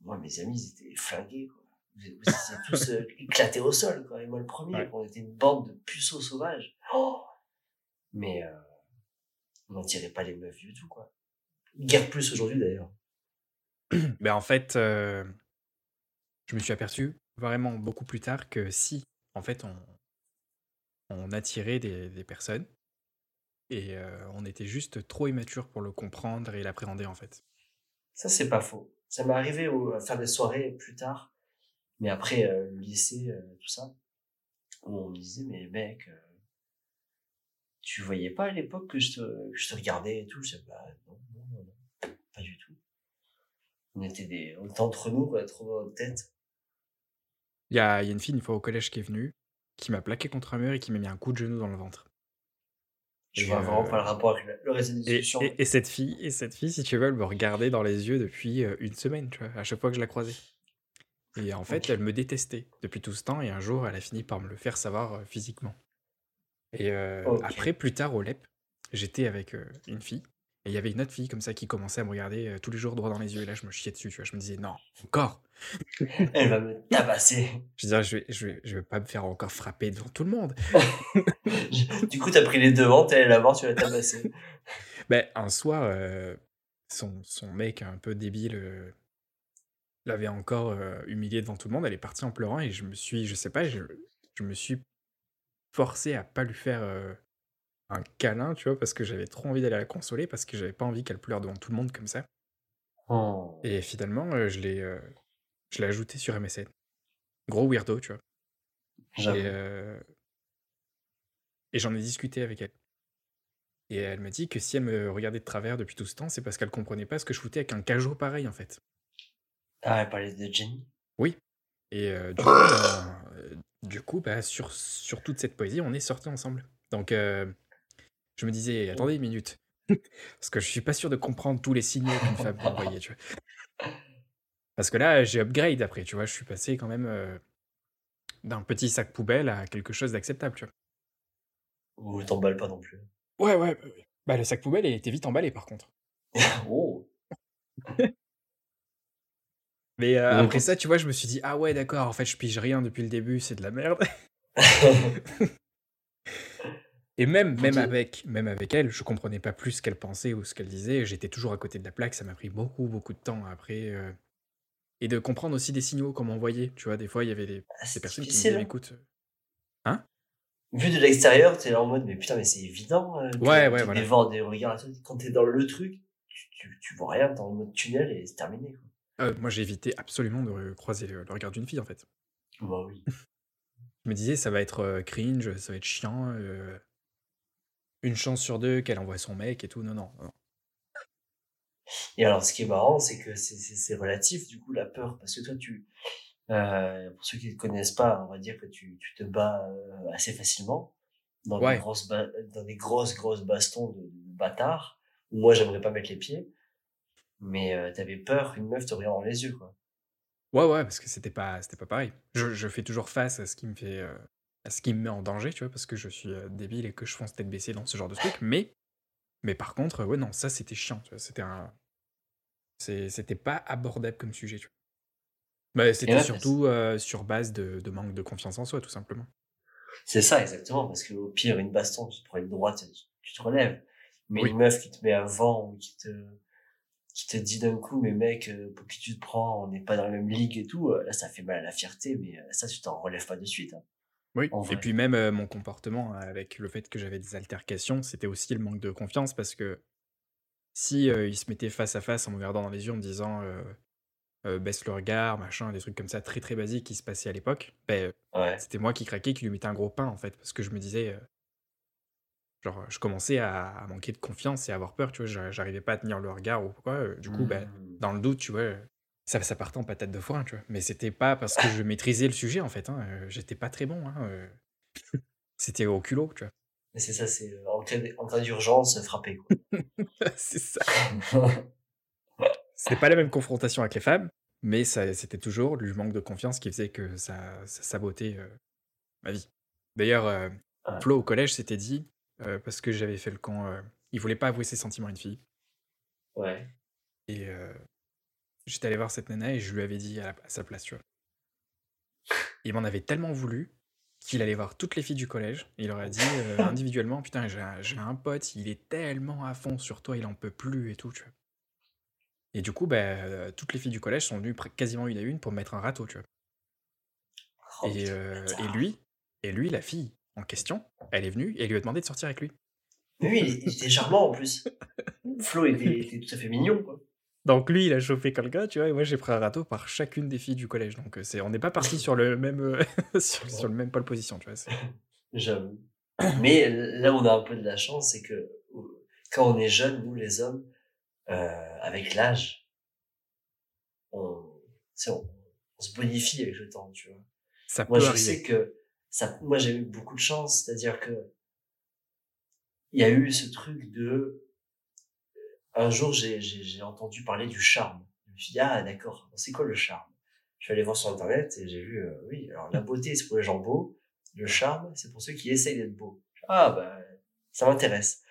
Speaker 2: moi, mes amis, ils étaient flingués, quoi. Vous, vous étiez tous euh, *laughs* éclatés au sol, quoi. Et moi, le premier,
Speaker 1: Ouais.
Speaker 2: on était une bande de puceaux sauvages. Oh Mais, euh, on n'en tirait pas les meufs du tout, quoi. Guère plus aujourd'hui, d'ailleurs.
Speaker 1: Ben, en fait, je me suis aperçu vraiment beaucoup plus tard que si, en fait, on, attirait des, personnes et euh, on était juste trop immature pour le comprendre et l'appréhender, en fait.
Speaker 2: Ça, c'est pas faux. Ça m'est arrivé à faire des soirées plus tard, mais après euh, le lycée, euh, tout ça, où on me disait, mais mec, tu voyais pas à l'époque que je te, regardais et tout? Je bah non, non, non, non, pas du tout. On était des, on entre nous, quoi, trop dans notre tête.
Speaker 1: Il y a, il y a une fille, une fois au collège, qui est venue, qui m'a plaqué contre un mur et qui m'a mis un coup de genou dans le ventre.
Speaker 2: Je
Speaker 1: Et,
Speaker 2: vois vraiment
Speaker 1: euh,
Speaker 2: pas le rapport avec le-
Speaker 1: Et,
Speaker 2: discussions.
Speaker 1: et- et cette fille, et cette fille, si tu veux, elle me regardait dans les yeux depuis euh, une semaine, tu vois, à chaque fois que je la croisais. Et en fait, elle me détestait depuis tout ce temps, et un jour, elle a fini par me le faire savoir euh, physiquement. Et euh, après, plus tard, au LEP, j'étais avec euh, une fille, et il y avait une autre fille comme ça qui commençait à me regarder euh, tous les jours droit dans les yeux, et là, je me chiais dessus, tu vois, je me disais, non, encore *laughs*
Speaker 2: Elle va me tabasser.
Speaker 1: Je veux dire, je vais, je, vais, je vais pas me faire encore frapper devant tout le monde. *laughs*
Speaker 2: du coup, t'as pris les devants, t'es allé la voir, tu l'as tabassé. *laughs*
Speaker 1: Ben, un soir, euh, son, son mec un peu débile euh, l'avait encore euh, humilié devant tout le monde. Elle est partie en pleurant et je me suis, je sais pas, je, je me suis forcé à pas lui faire un câlin, tu vois, parce que j'avais trop envie d'aller la consoler, parce que j'avais pas envie qu'elle pleure devant tout le monde comme ça.
Speaker 2: Oh.
Speaker 1: Et finalement, euh, je l'ai euh, je l'ai ajouté sur MSN. Gros weirdo, tu vois. Et, euh, et j'en ai discuté avec elle. Et elle m'a dit que si elle me regardait de travers depuis tout ce temps, c'est parce qu'elle comprenait pas ce que je foutais avec un cajot pareil, en fait.
Speaker 2: Ah, elle parlait de Jenny.
Speaker 1: Et euh, du coup, *coughs* du coup bah, sur, sur toute cette poésie, on est sortis ensemble. Donc, je me disais, attendez une minute. Parce que je suis pas sûr de comprendre tous les signaux qu'une femme peut envoyer, tu vois. Parce que là, j'ai upgrade après, tu vois. Je suis passé quand même euh, d'un petit sac poubelle à quelque chose d'acceptable, tu vois.
Speaker 2: Ou t'emballes pas non plus.
Speaker 1: Ouais, ouais, ouais, ouais. Bah, le sac poubelle, il était vite emballé, par contre. *laughs*
Speaker 2: Oh. *laughs*
Speaker 1: Mais euh,
Speaker 2: Ouais,
Speaker 1: après ça, tu vois, je me suis dit, ah ouais, d'accord, en fait, je pige rien depuis le début, c'est de la merde. *laughs* Et même, même, avec, même avec elle, je comprenais pas plus ce qu'elle pensait ou ce qu'elle disait. J'étais toujours à côté de la plaque, ça m'a pris beaucoup, beaucoup de temps après. euh, Et de comprendre aussi des signaux, comme on voyait. Tu vois, des fois, il y avait des,
Speaker 2: Ah,
Speaker 1: des personnes qui me
Speaker 2: difficile.
Speaker 1: disaient,
Speaker 2: hein.
Speaker 1: écoute,
Speaker 2: Vu de l'extérieur, t'es là en mode, mais putain, mais c'est évident. euh,
Speaker 1: Ouais, ouais, voilà.
Speaker 2: des regards. Quand t'es dans le truc, tu, tu, tu vois rien, t'es en mode tunnel et c'est terminé. Quoi.
Speaker 1: euh, moi, j'ai évité absolument de croiser le, le regard d'une fille, en fait.
Speaker 2: Bah oui. *laughs*
Speaker 1: Je me disais, ça va être euh, cringe, ça va être chiant. euh, une chance sur deux qu'elle envoie son mec et tout. Non, non. non.
Speaker 2: Et alors, ce qui est marrant, c'est que c'est- relatif, du coup, la peur. Parce que toi, tu, euh, pour ceux qui ne te connaissent pas, on va dire que tu, tu te bats euh, assez facilement dans,
Speaker 1: Ouais.
Speaker 2: des grosses dans des grosses, grosses bastons de, de bâtards, moi, j'aimerais pas mettre les pieds. Mais euh, t'avais peur qu'une meuf te regarde dans les yeux, quoi.
Speaker 1: Ouais, ouais, parce que c'était pas, c'était pas pareil. Je, je fais toujours face à ce qui me fait, ce qui me met en danger, tu vois, parce que je suis débile et que je fonce tête baissée dans ce genre de truc. Mais, mais par contre, ouais, non, ça c'était chiant, tu vois. C'était un, c'était pas abordable comme sujet, tu vois. Bah, c'était surtout euh, sur base de, de manque de confiance en soi, tout simplement.
Speaker 2: C'est ça, exactement, parce que au pire, une baston, tu te prends une droite, tu- tu te relèves. Mais
Speaker 1: Oui.
Speaker 2: une meuf qui te met un vent ou qui te, qui te dit d'un coup, mais mec, pour qui tu te prends, on n'est pas dans la même ligue et tout, là, ça fait mal à la fierté, mais ça, tu t'en relèves pas de suite. hein.
Speaker 1: Oui,
Speaker 2: En
Speaker 1: et
Speaker 2: vrai.
Speaker 1: puis même euh, mon comportement avec le fait que j'avais des altercations, c'était aussi le manque de confiance parce que si euh, il se mettait face à face en me regardant dans les yeux en me disant euh, baisse le regard, machin, des trucs comme ça très très basiques qui se passaient à l'époque, ben,
Speaker 2: Ouais.
Speaker 1: c'était moi qui craquais, qui lui mettais un gros pain en fait, parce que je me disais, genre, je commençais à, à manquer de confiance et à avoir peur, tu vois, j'a- j'arrivais pas à tenir le regard ou quoi, du coup, ben,
Speaker 2: Mhm.
Speaker 1: dans le doute, tu vois, ça, ça partait en patate de foin, tu vois. Mais c'était pas parce que je maîtrisais le sujet, en fait. Hein. euh, J'étais pas très bon. Hein. euh. *laughs* C'était au culot, tu
Speaker 2: Mais c'est ça, c'est euh, en cas, d'urgence, frapper.
Speaker 1: Vois. *laughs* c'est ça. C'était pas la même confrontation avec les femmes, mais ça, c'était toujours le manque de confiance qui faisait que ça, ça sabotait euh, ma vie. D'ailleurs, euh,
Speaker 2: Ouais.
Speaker 1: Flo au collège s'était dit, euh, parce que j'avais fait le camp, il voulait pas avouer ses sentiments à une fille.
Speaker 2: ouais.
Speaker 1: Et j'étais allé voir cette nana et je lui avais dit à, la- à sa place, tu vois. *laughs* Il m'en avait tellement voulu qu'il allait voir toutes les filles du collège et il leur a dit euh, individuellement Putain, j'ai un, pote, il est tellement à fond sur toi, il en peut plus et tout, tu vois. Et du coup, bah, euh, toutes les filles du collège sont venues quasiment une à une pour me mettre un râteau, tu vois.
Speaker 2: Oh,
Speaker 1: Et, euh, et lui, et lui, la fille en question, elle est venue et lui a demandé de sortir avec lui.
Speaker 2: Mais oui, il, il était charmant en plus. *laughs* Flo était, était tout à fait mignon. Quoi.
Speaker 1: Donc lui, il a chauffé quelqu'un, tu vois, et moi j'ai pris un râteau par chacune des filles du collège. Donc euh, c'est, on n'est pas parti sur le même euh, *laughs* sur, sur le même pole position, tu vois. *laughs*
Speaker 2: J'avoue. Mais là on a un peu de la chance, c'est que quand on est jeune, nous les hommes, euh, avec l'âge, on, on, on se bonifie avec le temps, tu vois.
Speaker 1: Ça
Speaker 2: Moi,
Speaker 1: peut
Speaker 2: je
Speaker 1: arriver.
Speaker 2: sais que ça, moi, j'ai eu beaucoup de chance, c'est-à-dire que il y a eu ce truc de, un jour, j'ai, entendu parler du charme. Je me suis dit, ah, d'accord, c'est quoi le charme? Je suis allé voir sur Internet et j'ai vu, euh, oui, alors la beauté, c'est pour les gens beaux. Le charme, c'est pour ceux qui essayent d'être beaux. Ah, bah, ça m'intéresse.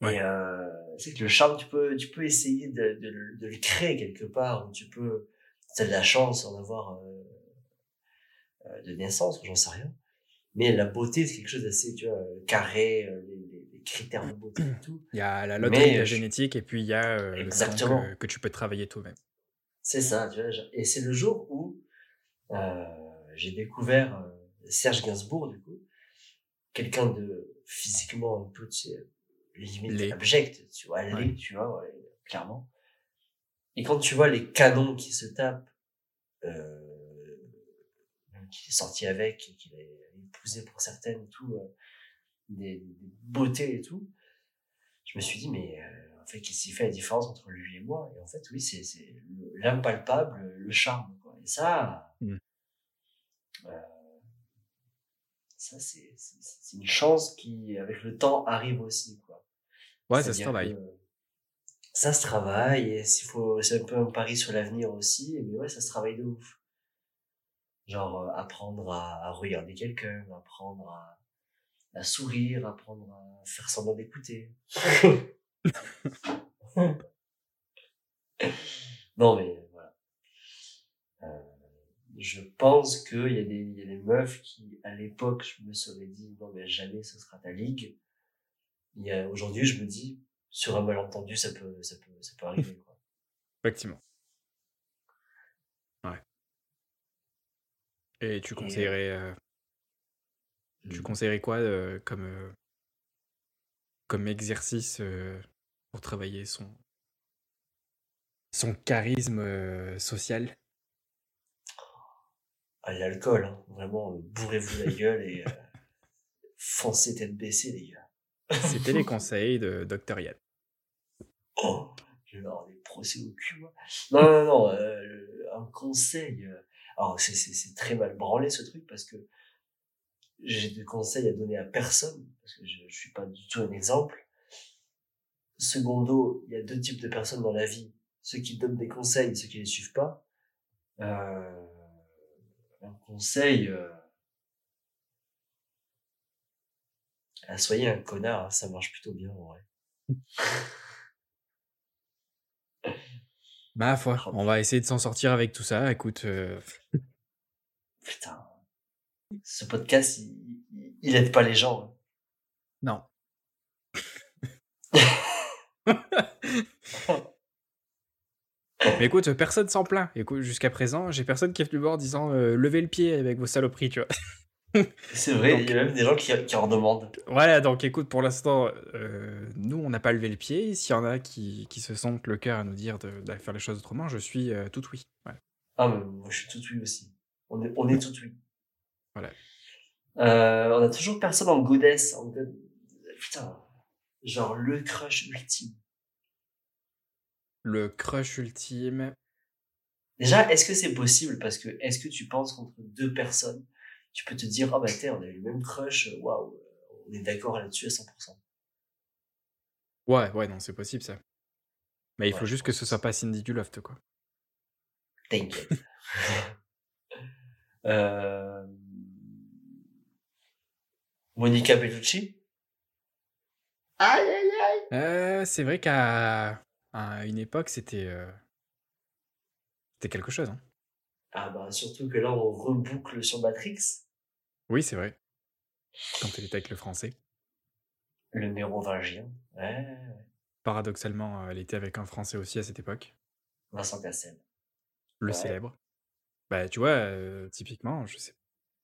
Speaker 1: Ouais.
Speaker 2: Et, euh, c'est que le charme, tu peux, tu peux essayer de, de, le- de le créer quelque part, ou tu peux, t'as de la chance d'en avoir, euh, de naissance, j'en sais rien. Mais la beauté, c'est quelque chose d'assez, tu vois, carré, les critères de beauté et tout.
Speaker 1: Il y a la loterie
Speaker 2: Mais
Speaker 1: la génétique et puis il y a euh, le
Speaker 2: Exactement.
Speaker 1: que, que tu peux travailler toi-même.
Speaker 2: C'est ça, tu vois. genre- Et c'est le jour où euh, j'ai découvert euh, Serge Gainsbourg, du coup, quelqu'un de physiquement un peu, tu sais, limite abject, tu vois, laid,
Speaker 1: Ouais.
Speaker 2: tu vois, ouais, clairement. Et quand tu vois les canons qui se tapent, euh, qu'il est sorti avec, et qu'il a épousé pour certaines, tout, euh, des, des beautés et tout, je me suis dit, mais euh, en fait, qu'est-ce qui fait la différence entre lui et moi? Et en fait, oui, c'est c'est le- l'impalpable, le charme. Quoi. Et ça,
Speaker 1: Mm.
Speaker 2: euh, ça c'est une chance qui, avec le temps, arrive aussi. Quoi.
Speaker 1: Ouais, ça se travaille.
Speaker 2: Ça se travaille, et faut, c'est un peu un pari sur l'avenir aussi, mais ouais, ça se travaille de ouf. Genre, euh, apprendre à, à regarder quelqu'un, apprendre à, à sourire, apprendre à faire semblant d'écouter. *laughs* non, mais voilà. Euh, je pense qu'il y, a des- y a des meufs qui, à l'époque, je me serais dit, non, mais jamais ce sera ta ligue. Aujourd'hui, je me dis, sur un malentendu, ça peut, ça peut, ça peut arriver. Quoi. *laughs*
Speaker 1: Effectivement. Ouais. Et tu
Speaker 2: Et,
Speaker 1: conseillerais, euh, tu
Speaker 2: Mm.
Speaker 1: conseillerais quoi euh, comme, euh, comme exercice euh, pour travailler son, son charisme social?
Speaker 2: Ah, l'alcool, hein. vraiment, bourrez-vous la gueule et foncez tête baissée, les gars.
Speaker 1: C'était les *laughs* conseils de Dr. Yann.
Speaker 2: Oh, je vais avoir des procès au cul, moi. Non, non, non, un conseil. alors, c'est très mal branlé, ce truc, parce que j'ai des conseils à donner à personne, parce que je, je suis pas du tout un exemple. Secondo, il y a deux types de personnes dans la vie. Ceux qui donnent des conseils et ceux qui les suivent pas. Euh, un conseil, euh, ah, soyez un connard, hein, ça marche plutôt bien, en vrai. *laughs*
Speaker 1: Ma foi, on va essayer de s'en sortir avec tout ça. Écoute, euh,
Speaker 2: Putain. Ce podcast, il, aide pas les gens. hein.
Speaker 1: non. *laughs* Mais écoute, personne s'en plaint. Écoute, jusqu'à présent, j'ai personne qui est venu voir en disant euh, levez le pied avec vos saloperies, tu vois. *laughs*
Speaker 2: C'est vrai,
Speaker 1: Donc-
Speaker 2: il y a même des gens qui, qui en demandent.
Speaker 1: Voilà, donc écoute, pour l'instant, euh, nous, on n'a pas levé le pied. S'il y en a qui, qui se sentent le cœur à nous dire de, d'aller faire les choses autrement, je suis euh, tout oui.
Speaker 2: Ah, mais moi, je suis tout oui aussi. On est, on est tout oui.
Speaker 1: Voilà.
Speaker 2: Euh, on a toujours personne en goddess. En god- Putain. Genre le crush ultime.
Speaker 1: Le crush ultime.
Speaker 2: Déjà, est-ce que c'est possible? Parce que, est-ce que tu penses qu'entre deux personnes, tu peux te dire, ah bah tiens, on a eu le même crush, waouh, on est d'accord là-dessus à 100%.
Speaker 1: Ouais, ouais, non, c'est possible ça. Mais il
Speaker 2: Ouais,
Speaker 1: faut juste que ce soit pas Cindy du Loft, quoi.
Speaker 2: T'inquiète. *laughs* *laughs* euh... Monica Bellucci? Aïe, aïe, aïe
Speaker 1: Euh, c'est vrai qu'à à une époque, c'était euh, c'était quelque chose. Hein.
Speaker 2: Ah bah surtout que là, on reboucle sur Matrix,
Speaker 1: Oui, c'est vrai. Quand elle était avec le français.
Speaker 2: le mérovingien. Ouais,
Speaker 1: Paradoxalement, euh, elle était avec un français aussi à cette époque.
Speaker 2: Vincent Cassel.
Speaker 1: Le
Speaker 2: Ouais.
Speaker 1: célèbre. Bah, tu vois, euh, typiquement, je sais,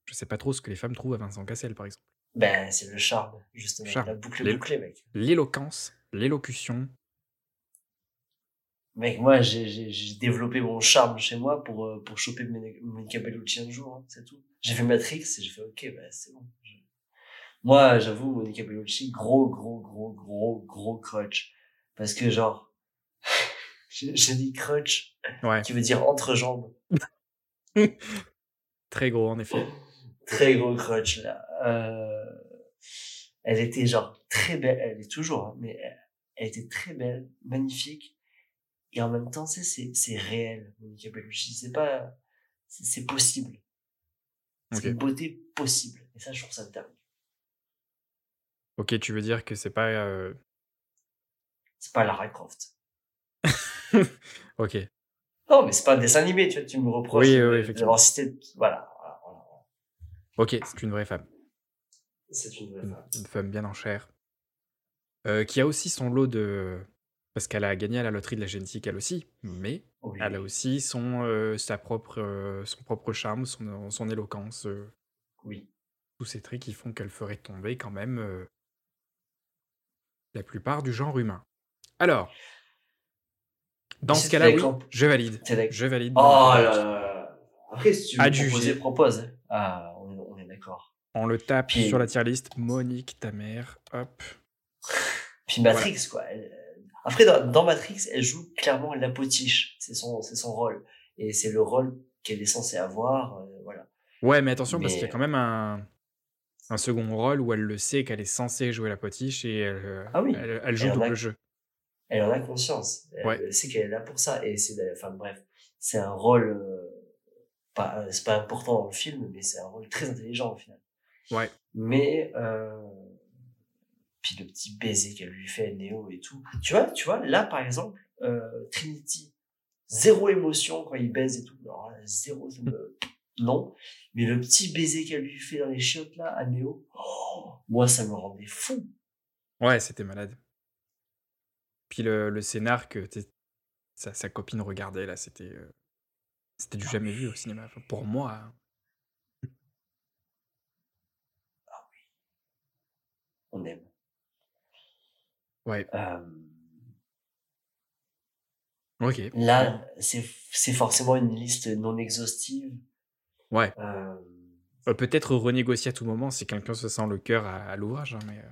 Speaker 1: je sais pas trop ce que les femmes trouvent à Vincent Cassel, par exemple.
Speaker 2: Ben, c'est le charme, justement.
Speaker 1: Charme.
Speaker 2: La boucle bouclée, mec.
Speaker 1: L'éloquence, l'élocution.
Speaker 2: Mec, moi, j'ai- développé mon charme chez moi pour, euh, pour choper Monica Bellucci un jour, hein, c'est tout. J'ai fait Matrix et j'ai fait, ok, bah, c'est bon. Je- Moi, j'avoue, Monica Bellucci, gros, gros, gros, gros, gros crutch. Parce que, genre, *laughs* j'ai dit crutch,
Speaker 1: Ouais,
Speaker 2: qui veut dire entrejambe. *laughs*
Speaker 1: très gros en effet.
Speaker 2: Très gros crutch, là. Euh, elle était, genre, très belle. Elle est toujours, hein, mais elle, elle était très belle, magnifique. Et en même temps, c'est, c'est, c'est réel, Monica Bellucci. C'est pas, c'est, possible. C'est une beauté possible. Et ça, je trouve ça dingue.
Speaker 1: Ok, tu veux dire que c'est pas. euh,
Speaker 2: C'est pas Lara Croft. *laughs*
Speaker 1: Ok.
Speaker 2: Non, mais c'est pas un dessin animé, tu vois, tu me reproches
Speaker 1: Oui, oui, effectivement.
Speaker 2: cité. Voilà.
Speaker 1: Ok, c'est une vraie femme.
Speaker 2: C'est une vraie femme.
Speaker 1: une femme bien en chair. Euh, qui a aussi son lot de. Parce qu'elle a gagné à la loterie de la génétique, elle aussi. Mais
Speaker 2: Oui,
Speaker 1: elle a aussi son, euh, sa propre, euh, son propre charme, son, son éloquence.
Speaker 2: oui.
Speaker 1: tous ces traits qui font qu'elle ferait tomber quand même la plupart du genre humain. Alors, dans ce cas-là, oui, je valide. Je valide.
Speaker 2: Oh là là. Après, si tu veux
Speaker 1: Adjugé.
Speaker 2: proposer, propose. Ah, on est, on est d'accord.
Speaker 1: On le tape
Speaker 2: Puis-
Speaker 1: sur la tier list. Monique, ta mère. Hop.
Speaker 2: Puis Matrix, quoi. Elle- euh, Après, dans, dans Matrix, elle joue clairement la potiche. C'est son, c'est son rôle. Et c'est le rôle qu'elle est censée avoir. euh, voilà.
Speaker 1: Ouais, mais attention, parce qu'il y a quand même un, un second rôle où elle le sait qu'elle est censée jouer la potiche et elle, euh,
Speaker 2: Ah oui.
Speaker 1: elle, elle joue
Speaker 2: Elle a-
Speaker 1: double jeu.
Speaker 2: Elle en a conscience. Elle
Speaker 1: Ouais.
Speaker 2: sait qu'elle est là pour ça. Et c'est, enfin bref, c'est un rôle, euh, pas, c'est pas important dans le film, mais c'est un rôle très intelligent au final.
Speaker 1: Ouais.
Speaker 2: Mais, euh, puis le petit baiser qu'elle lui fait, Neo et tout. Tu vois, tu vois, là, par exemple, euh, Trinity, zéro émotion quand il baise et tout. Alors, là, zéro, non. Mais le petit baiser qu'elle lui fait dans les chiottes, là, à Neo, oh, moi, ça me rendait fou.
Speaker 1: Ouais, c'était malade. Puis le, le scénar que sa, sa copine regardait, là, c'était euh, c'était du jamais vu au cinéma. Pour moi.
Speaker 2: On aime.
Speaker 1: Ouais,
Speaker 2: Euh,
Speaker 1: ok.
Speaker 2: Là, c'est forcément une liste non exhaustive.
Speaker 1: Ouais.
Speaker 2: Euh,
Speaker 1: Peut-être renégocier à tout moment si quelqu'un se sent le cœur à, à l'ouvrage. hein, mais euh,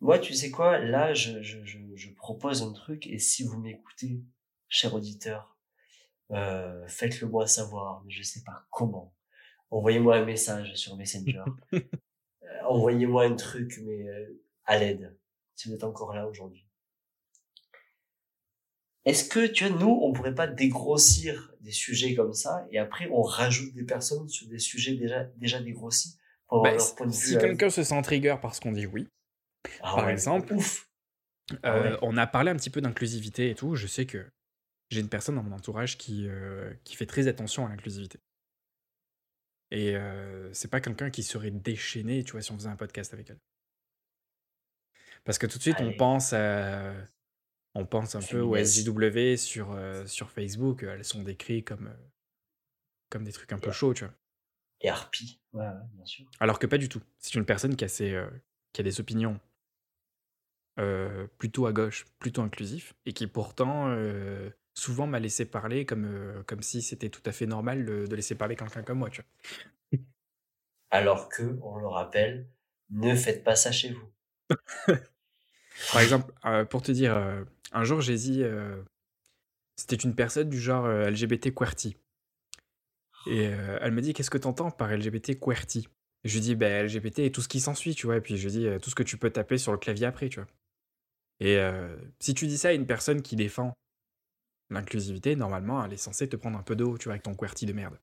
Speaker 2: moi, tu sais quoi, là, je, je, je, je propose un truc, et si vous m'écoutez, cher auditeur, euh, faites-le moi savoir, mais je sais pas comment. Envoyez-moi un message sur Messenger. *laughs* Euh, Envoyez-moi un truc, mais euh, à l'aide, si vous êtes encore là aujourd'hui. Est-ce que, tu vois, nous, on pourrait pas dégrossir des sujets comme ça, et après, on rajoute des personnes sur des sujets déjà, déjà dégrossis, pour avoir
Speaker 1: bah,
Speaker 2: leur point de vue
Speaker 1: si quelqu'un se sent trigger parce qu'on dit oui,
Speaker 2: Ah
Speaker 1: par
Speaker 2: ouais,
Speaker 1: exemple,
Speaker 2: ouf. Ah
Speaker 1: euh,
Speaker 2: ouais.
Speaker 1: on a parlé un petit peu d'inclusivité et tout. Je sais que j'ai une personne dans mon entourage qui, euh, qui fait très attention à l'inclusivité. Et euh, c'est pas quelqu'un qui serait déchaîné, tu vois, si on faisait un podcast avec elle. Parce que tout de suite, on pense à, On pense un peu aux SJW sur, euh, sur Facebook, elles sont décrites comme, euh, comme des trucs un peu chauds, tu vois.
Speaker 2: Et harpies, ouais, bien sûr.
Speaker 1: Alors que pas du tout. C'est une personne qui a, ses, qui a des opinions plutôt à gauche, plutôt inclusif, et qui pourtant souvent m'a laissé parler comme, comme si c'était tout à fait normal de, laisser parler quelqu'un comme moi, tu vois.
Speaker 2: Alors que, on le rappelle, ne faites pas ça chez vous. *laughs*
Speaker 1: Par exemple, pour te dire, un jour j'ai dit, c'était une personne du genre LGBT QWERTY. Et elle me dit, qu'est-ce que t'entends par LGBT QWERTY? Je lui dis, ben LGBT et tout ce qui s'ensuit, tu vois. Et puis je lui dis, tout ce que tu peux taper sur le clavier après, tu vois. Et si tu dis ça à une personne qui défend l'inclusivité, normalement, elle est censée te prendre un peu d'eau, tu vois, avec ton QWERTY de merde.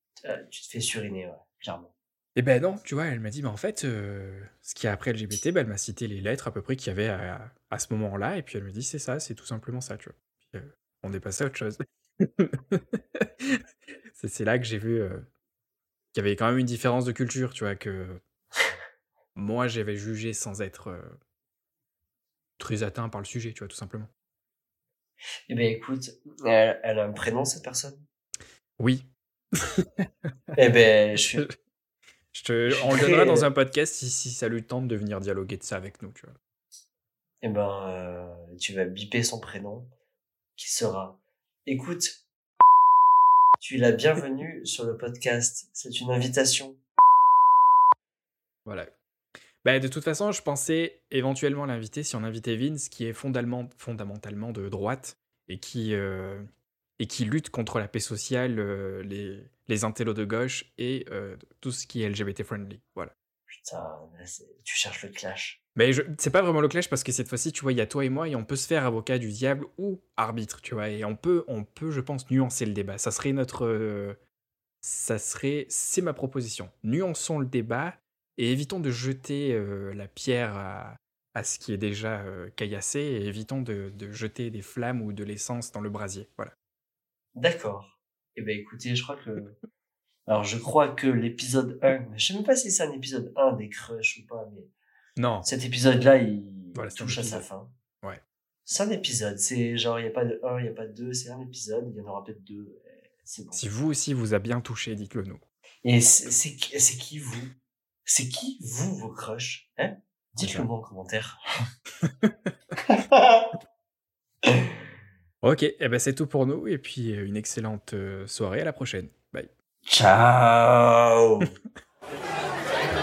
Speaker 2: tu te fais suriner, ouais, clairement.
Speaker 1: Et ben non, tu vois, elle m'a dit, mais en fait, ce qui est après LGBT, ben, elle m'a cité les lettres à peu près qu'il y avait à, à ce moment-là, et puis elle me dit, c'est ça, c'est tout simplement ça, tu vois. on est passé à autre chose. *laughs* c'est là que j'ai vu qu'il y avait quand même une différence de culture, tu vois, que moi j'avais jugé sans être très atteint par le sujet, tu vois, tout simplement.
Speaker 2: Eh ben écoute, elle, elle a un prénom cette personne?
Speaker 1: Oui. *laughs*
Speaker 2: eh ben, je suis,
Speaker 1: je te, on le donnera dans un podcast si, si, ça lui tente de venir dialoguer de ça avec nous, tu vois.
Speaker 2: Eh ben, euh, tu vas biper son prénom, qui sera. Écoute, tu es la bienvenue sur le podcast. C'est une invitation.
Speaker 1: Voilà. Bah, de toute façon, je pensais éventuellement l'inviter si on invitait Vince, qui est fondamentalement, fondamentalement de droite et qui, euh, et qui lutte contre la paix sociale, euh, les, les intellos de gauche et euh, tout ce qui est LGBT friendly. Voilà.
Speaker 2: Putain, tu cherches le clash.
Speaker 1: Mais c'est pas vraiment le clash parce que cette fois-ci, tu vois, il y a toi et moi et on peut se faire avocat du diable ou arbitre, tu vois, et on peut, on peut, je pense, nuancer le débat. Ça serait notre, ça serait, c'est ma proposition. Nuançons le débat et évitons de jeter euh, la pierre à, à, ce qui est déjà caillassé et évitons de, de jeter des flammes ou de l'essence dans le brasier. Voilà.
Speaker 2: D'accord. Eh ben écoutez, je crois que... Alors je crois que l'épisode 1, je sais même pas si c'est un épisode 1 des Crush ou pas, mais...
Speaker 1: Non.
Speaker 2: Cet épisode-là, il touche à sa fin.
Speaker 1: Ouais.
Speaker 2: C'est un épisode, c'est genre, il n'y a pas de 1, il n'y a pas de 2, c'est un épisode, il y en aura peut-être deux.
Speaker 1: Bon. Si vous aussi vous a bien touché, dites-le nous.
Speaker 2: Et c'est qui vous? C'est qui vous, vos crushs hein? Dites-le moi en commentaire. *laughs*
Speaker 1: Ok, et eh ben c'est tout pour nous et puis euh, une excellente euh, soirée à la prochaine. Bye.
Speaker 2: Ciao *laughs*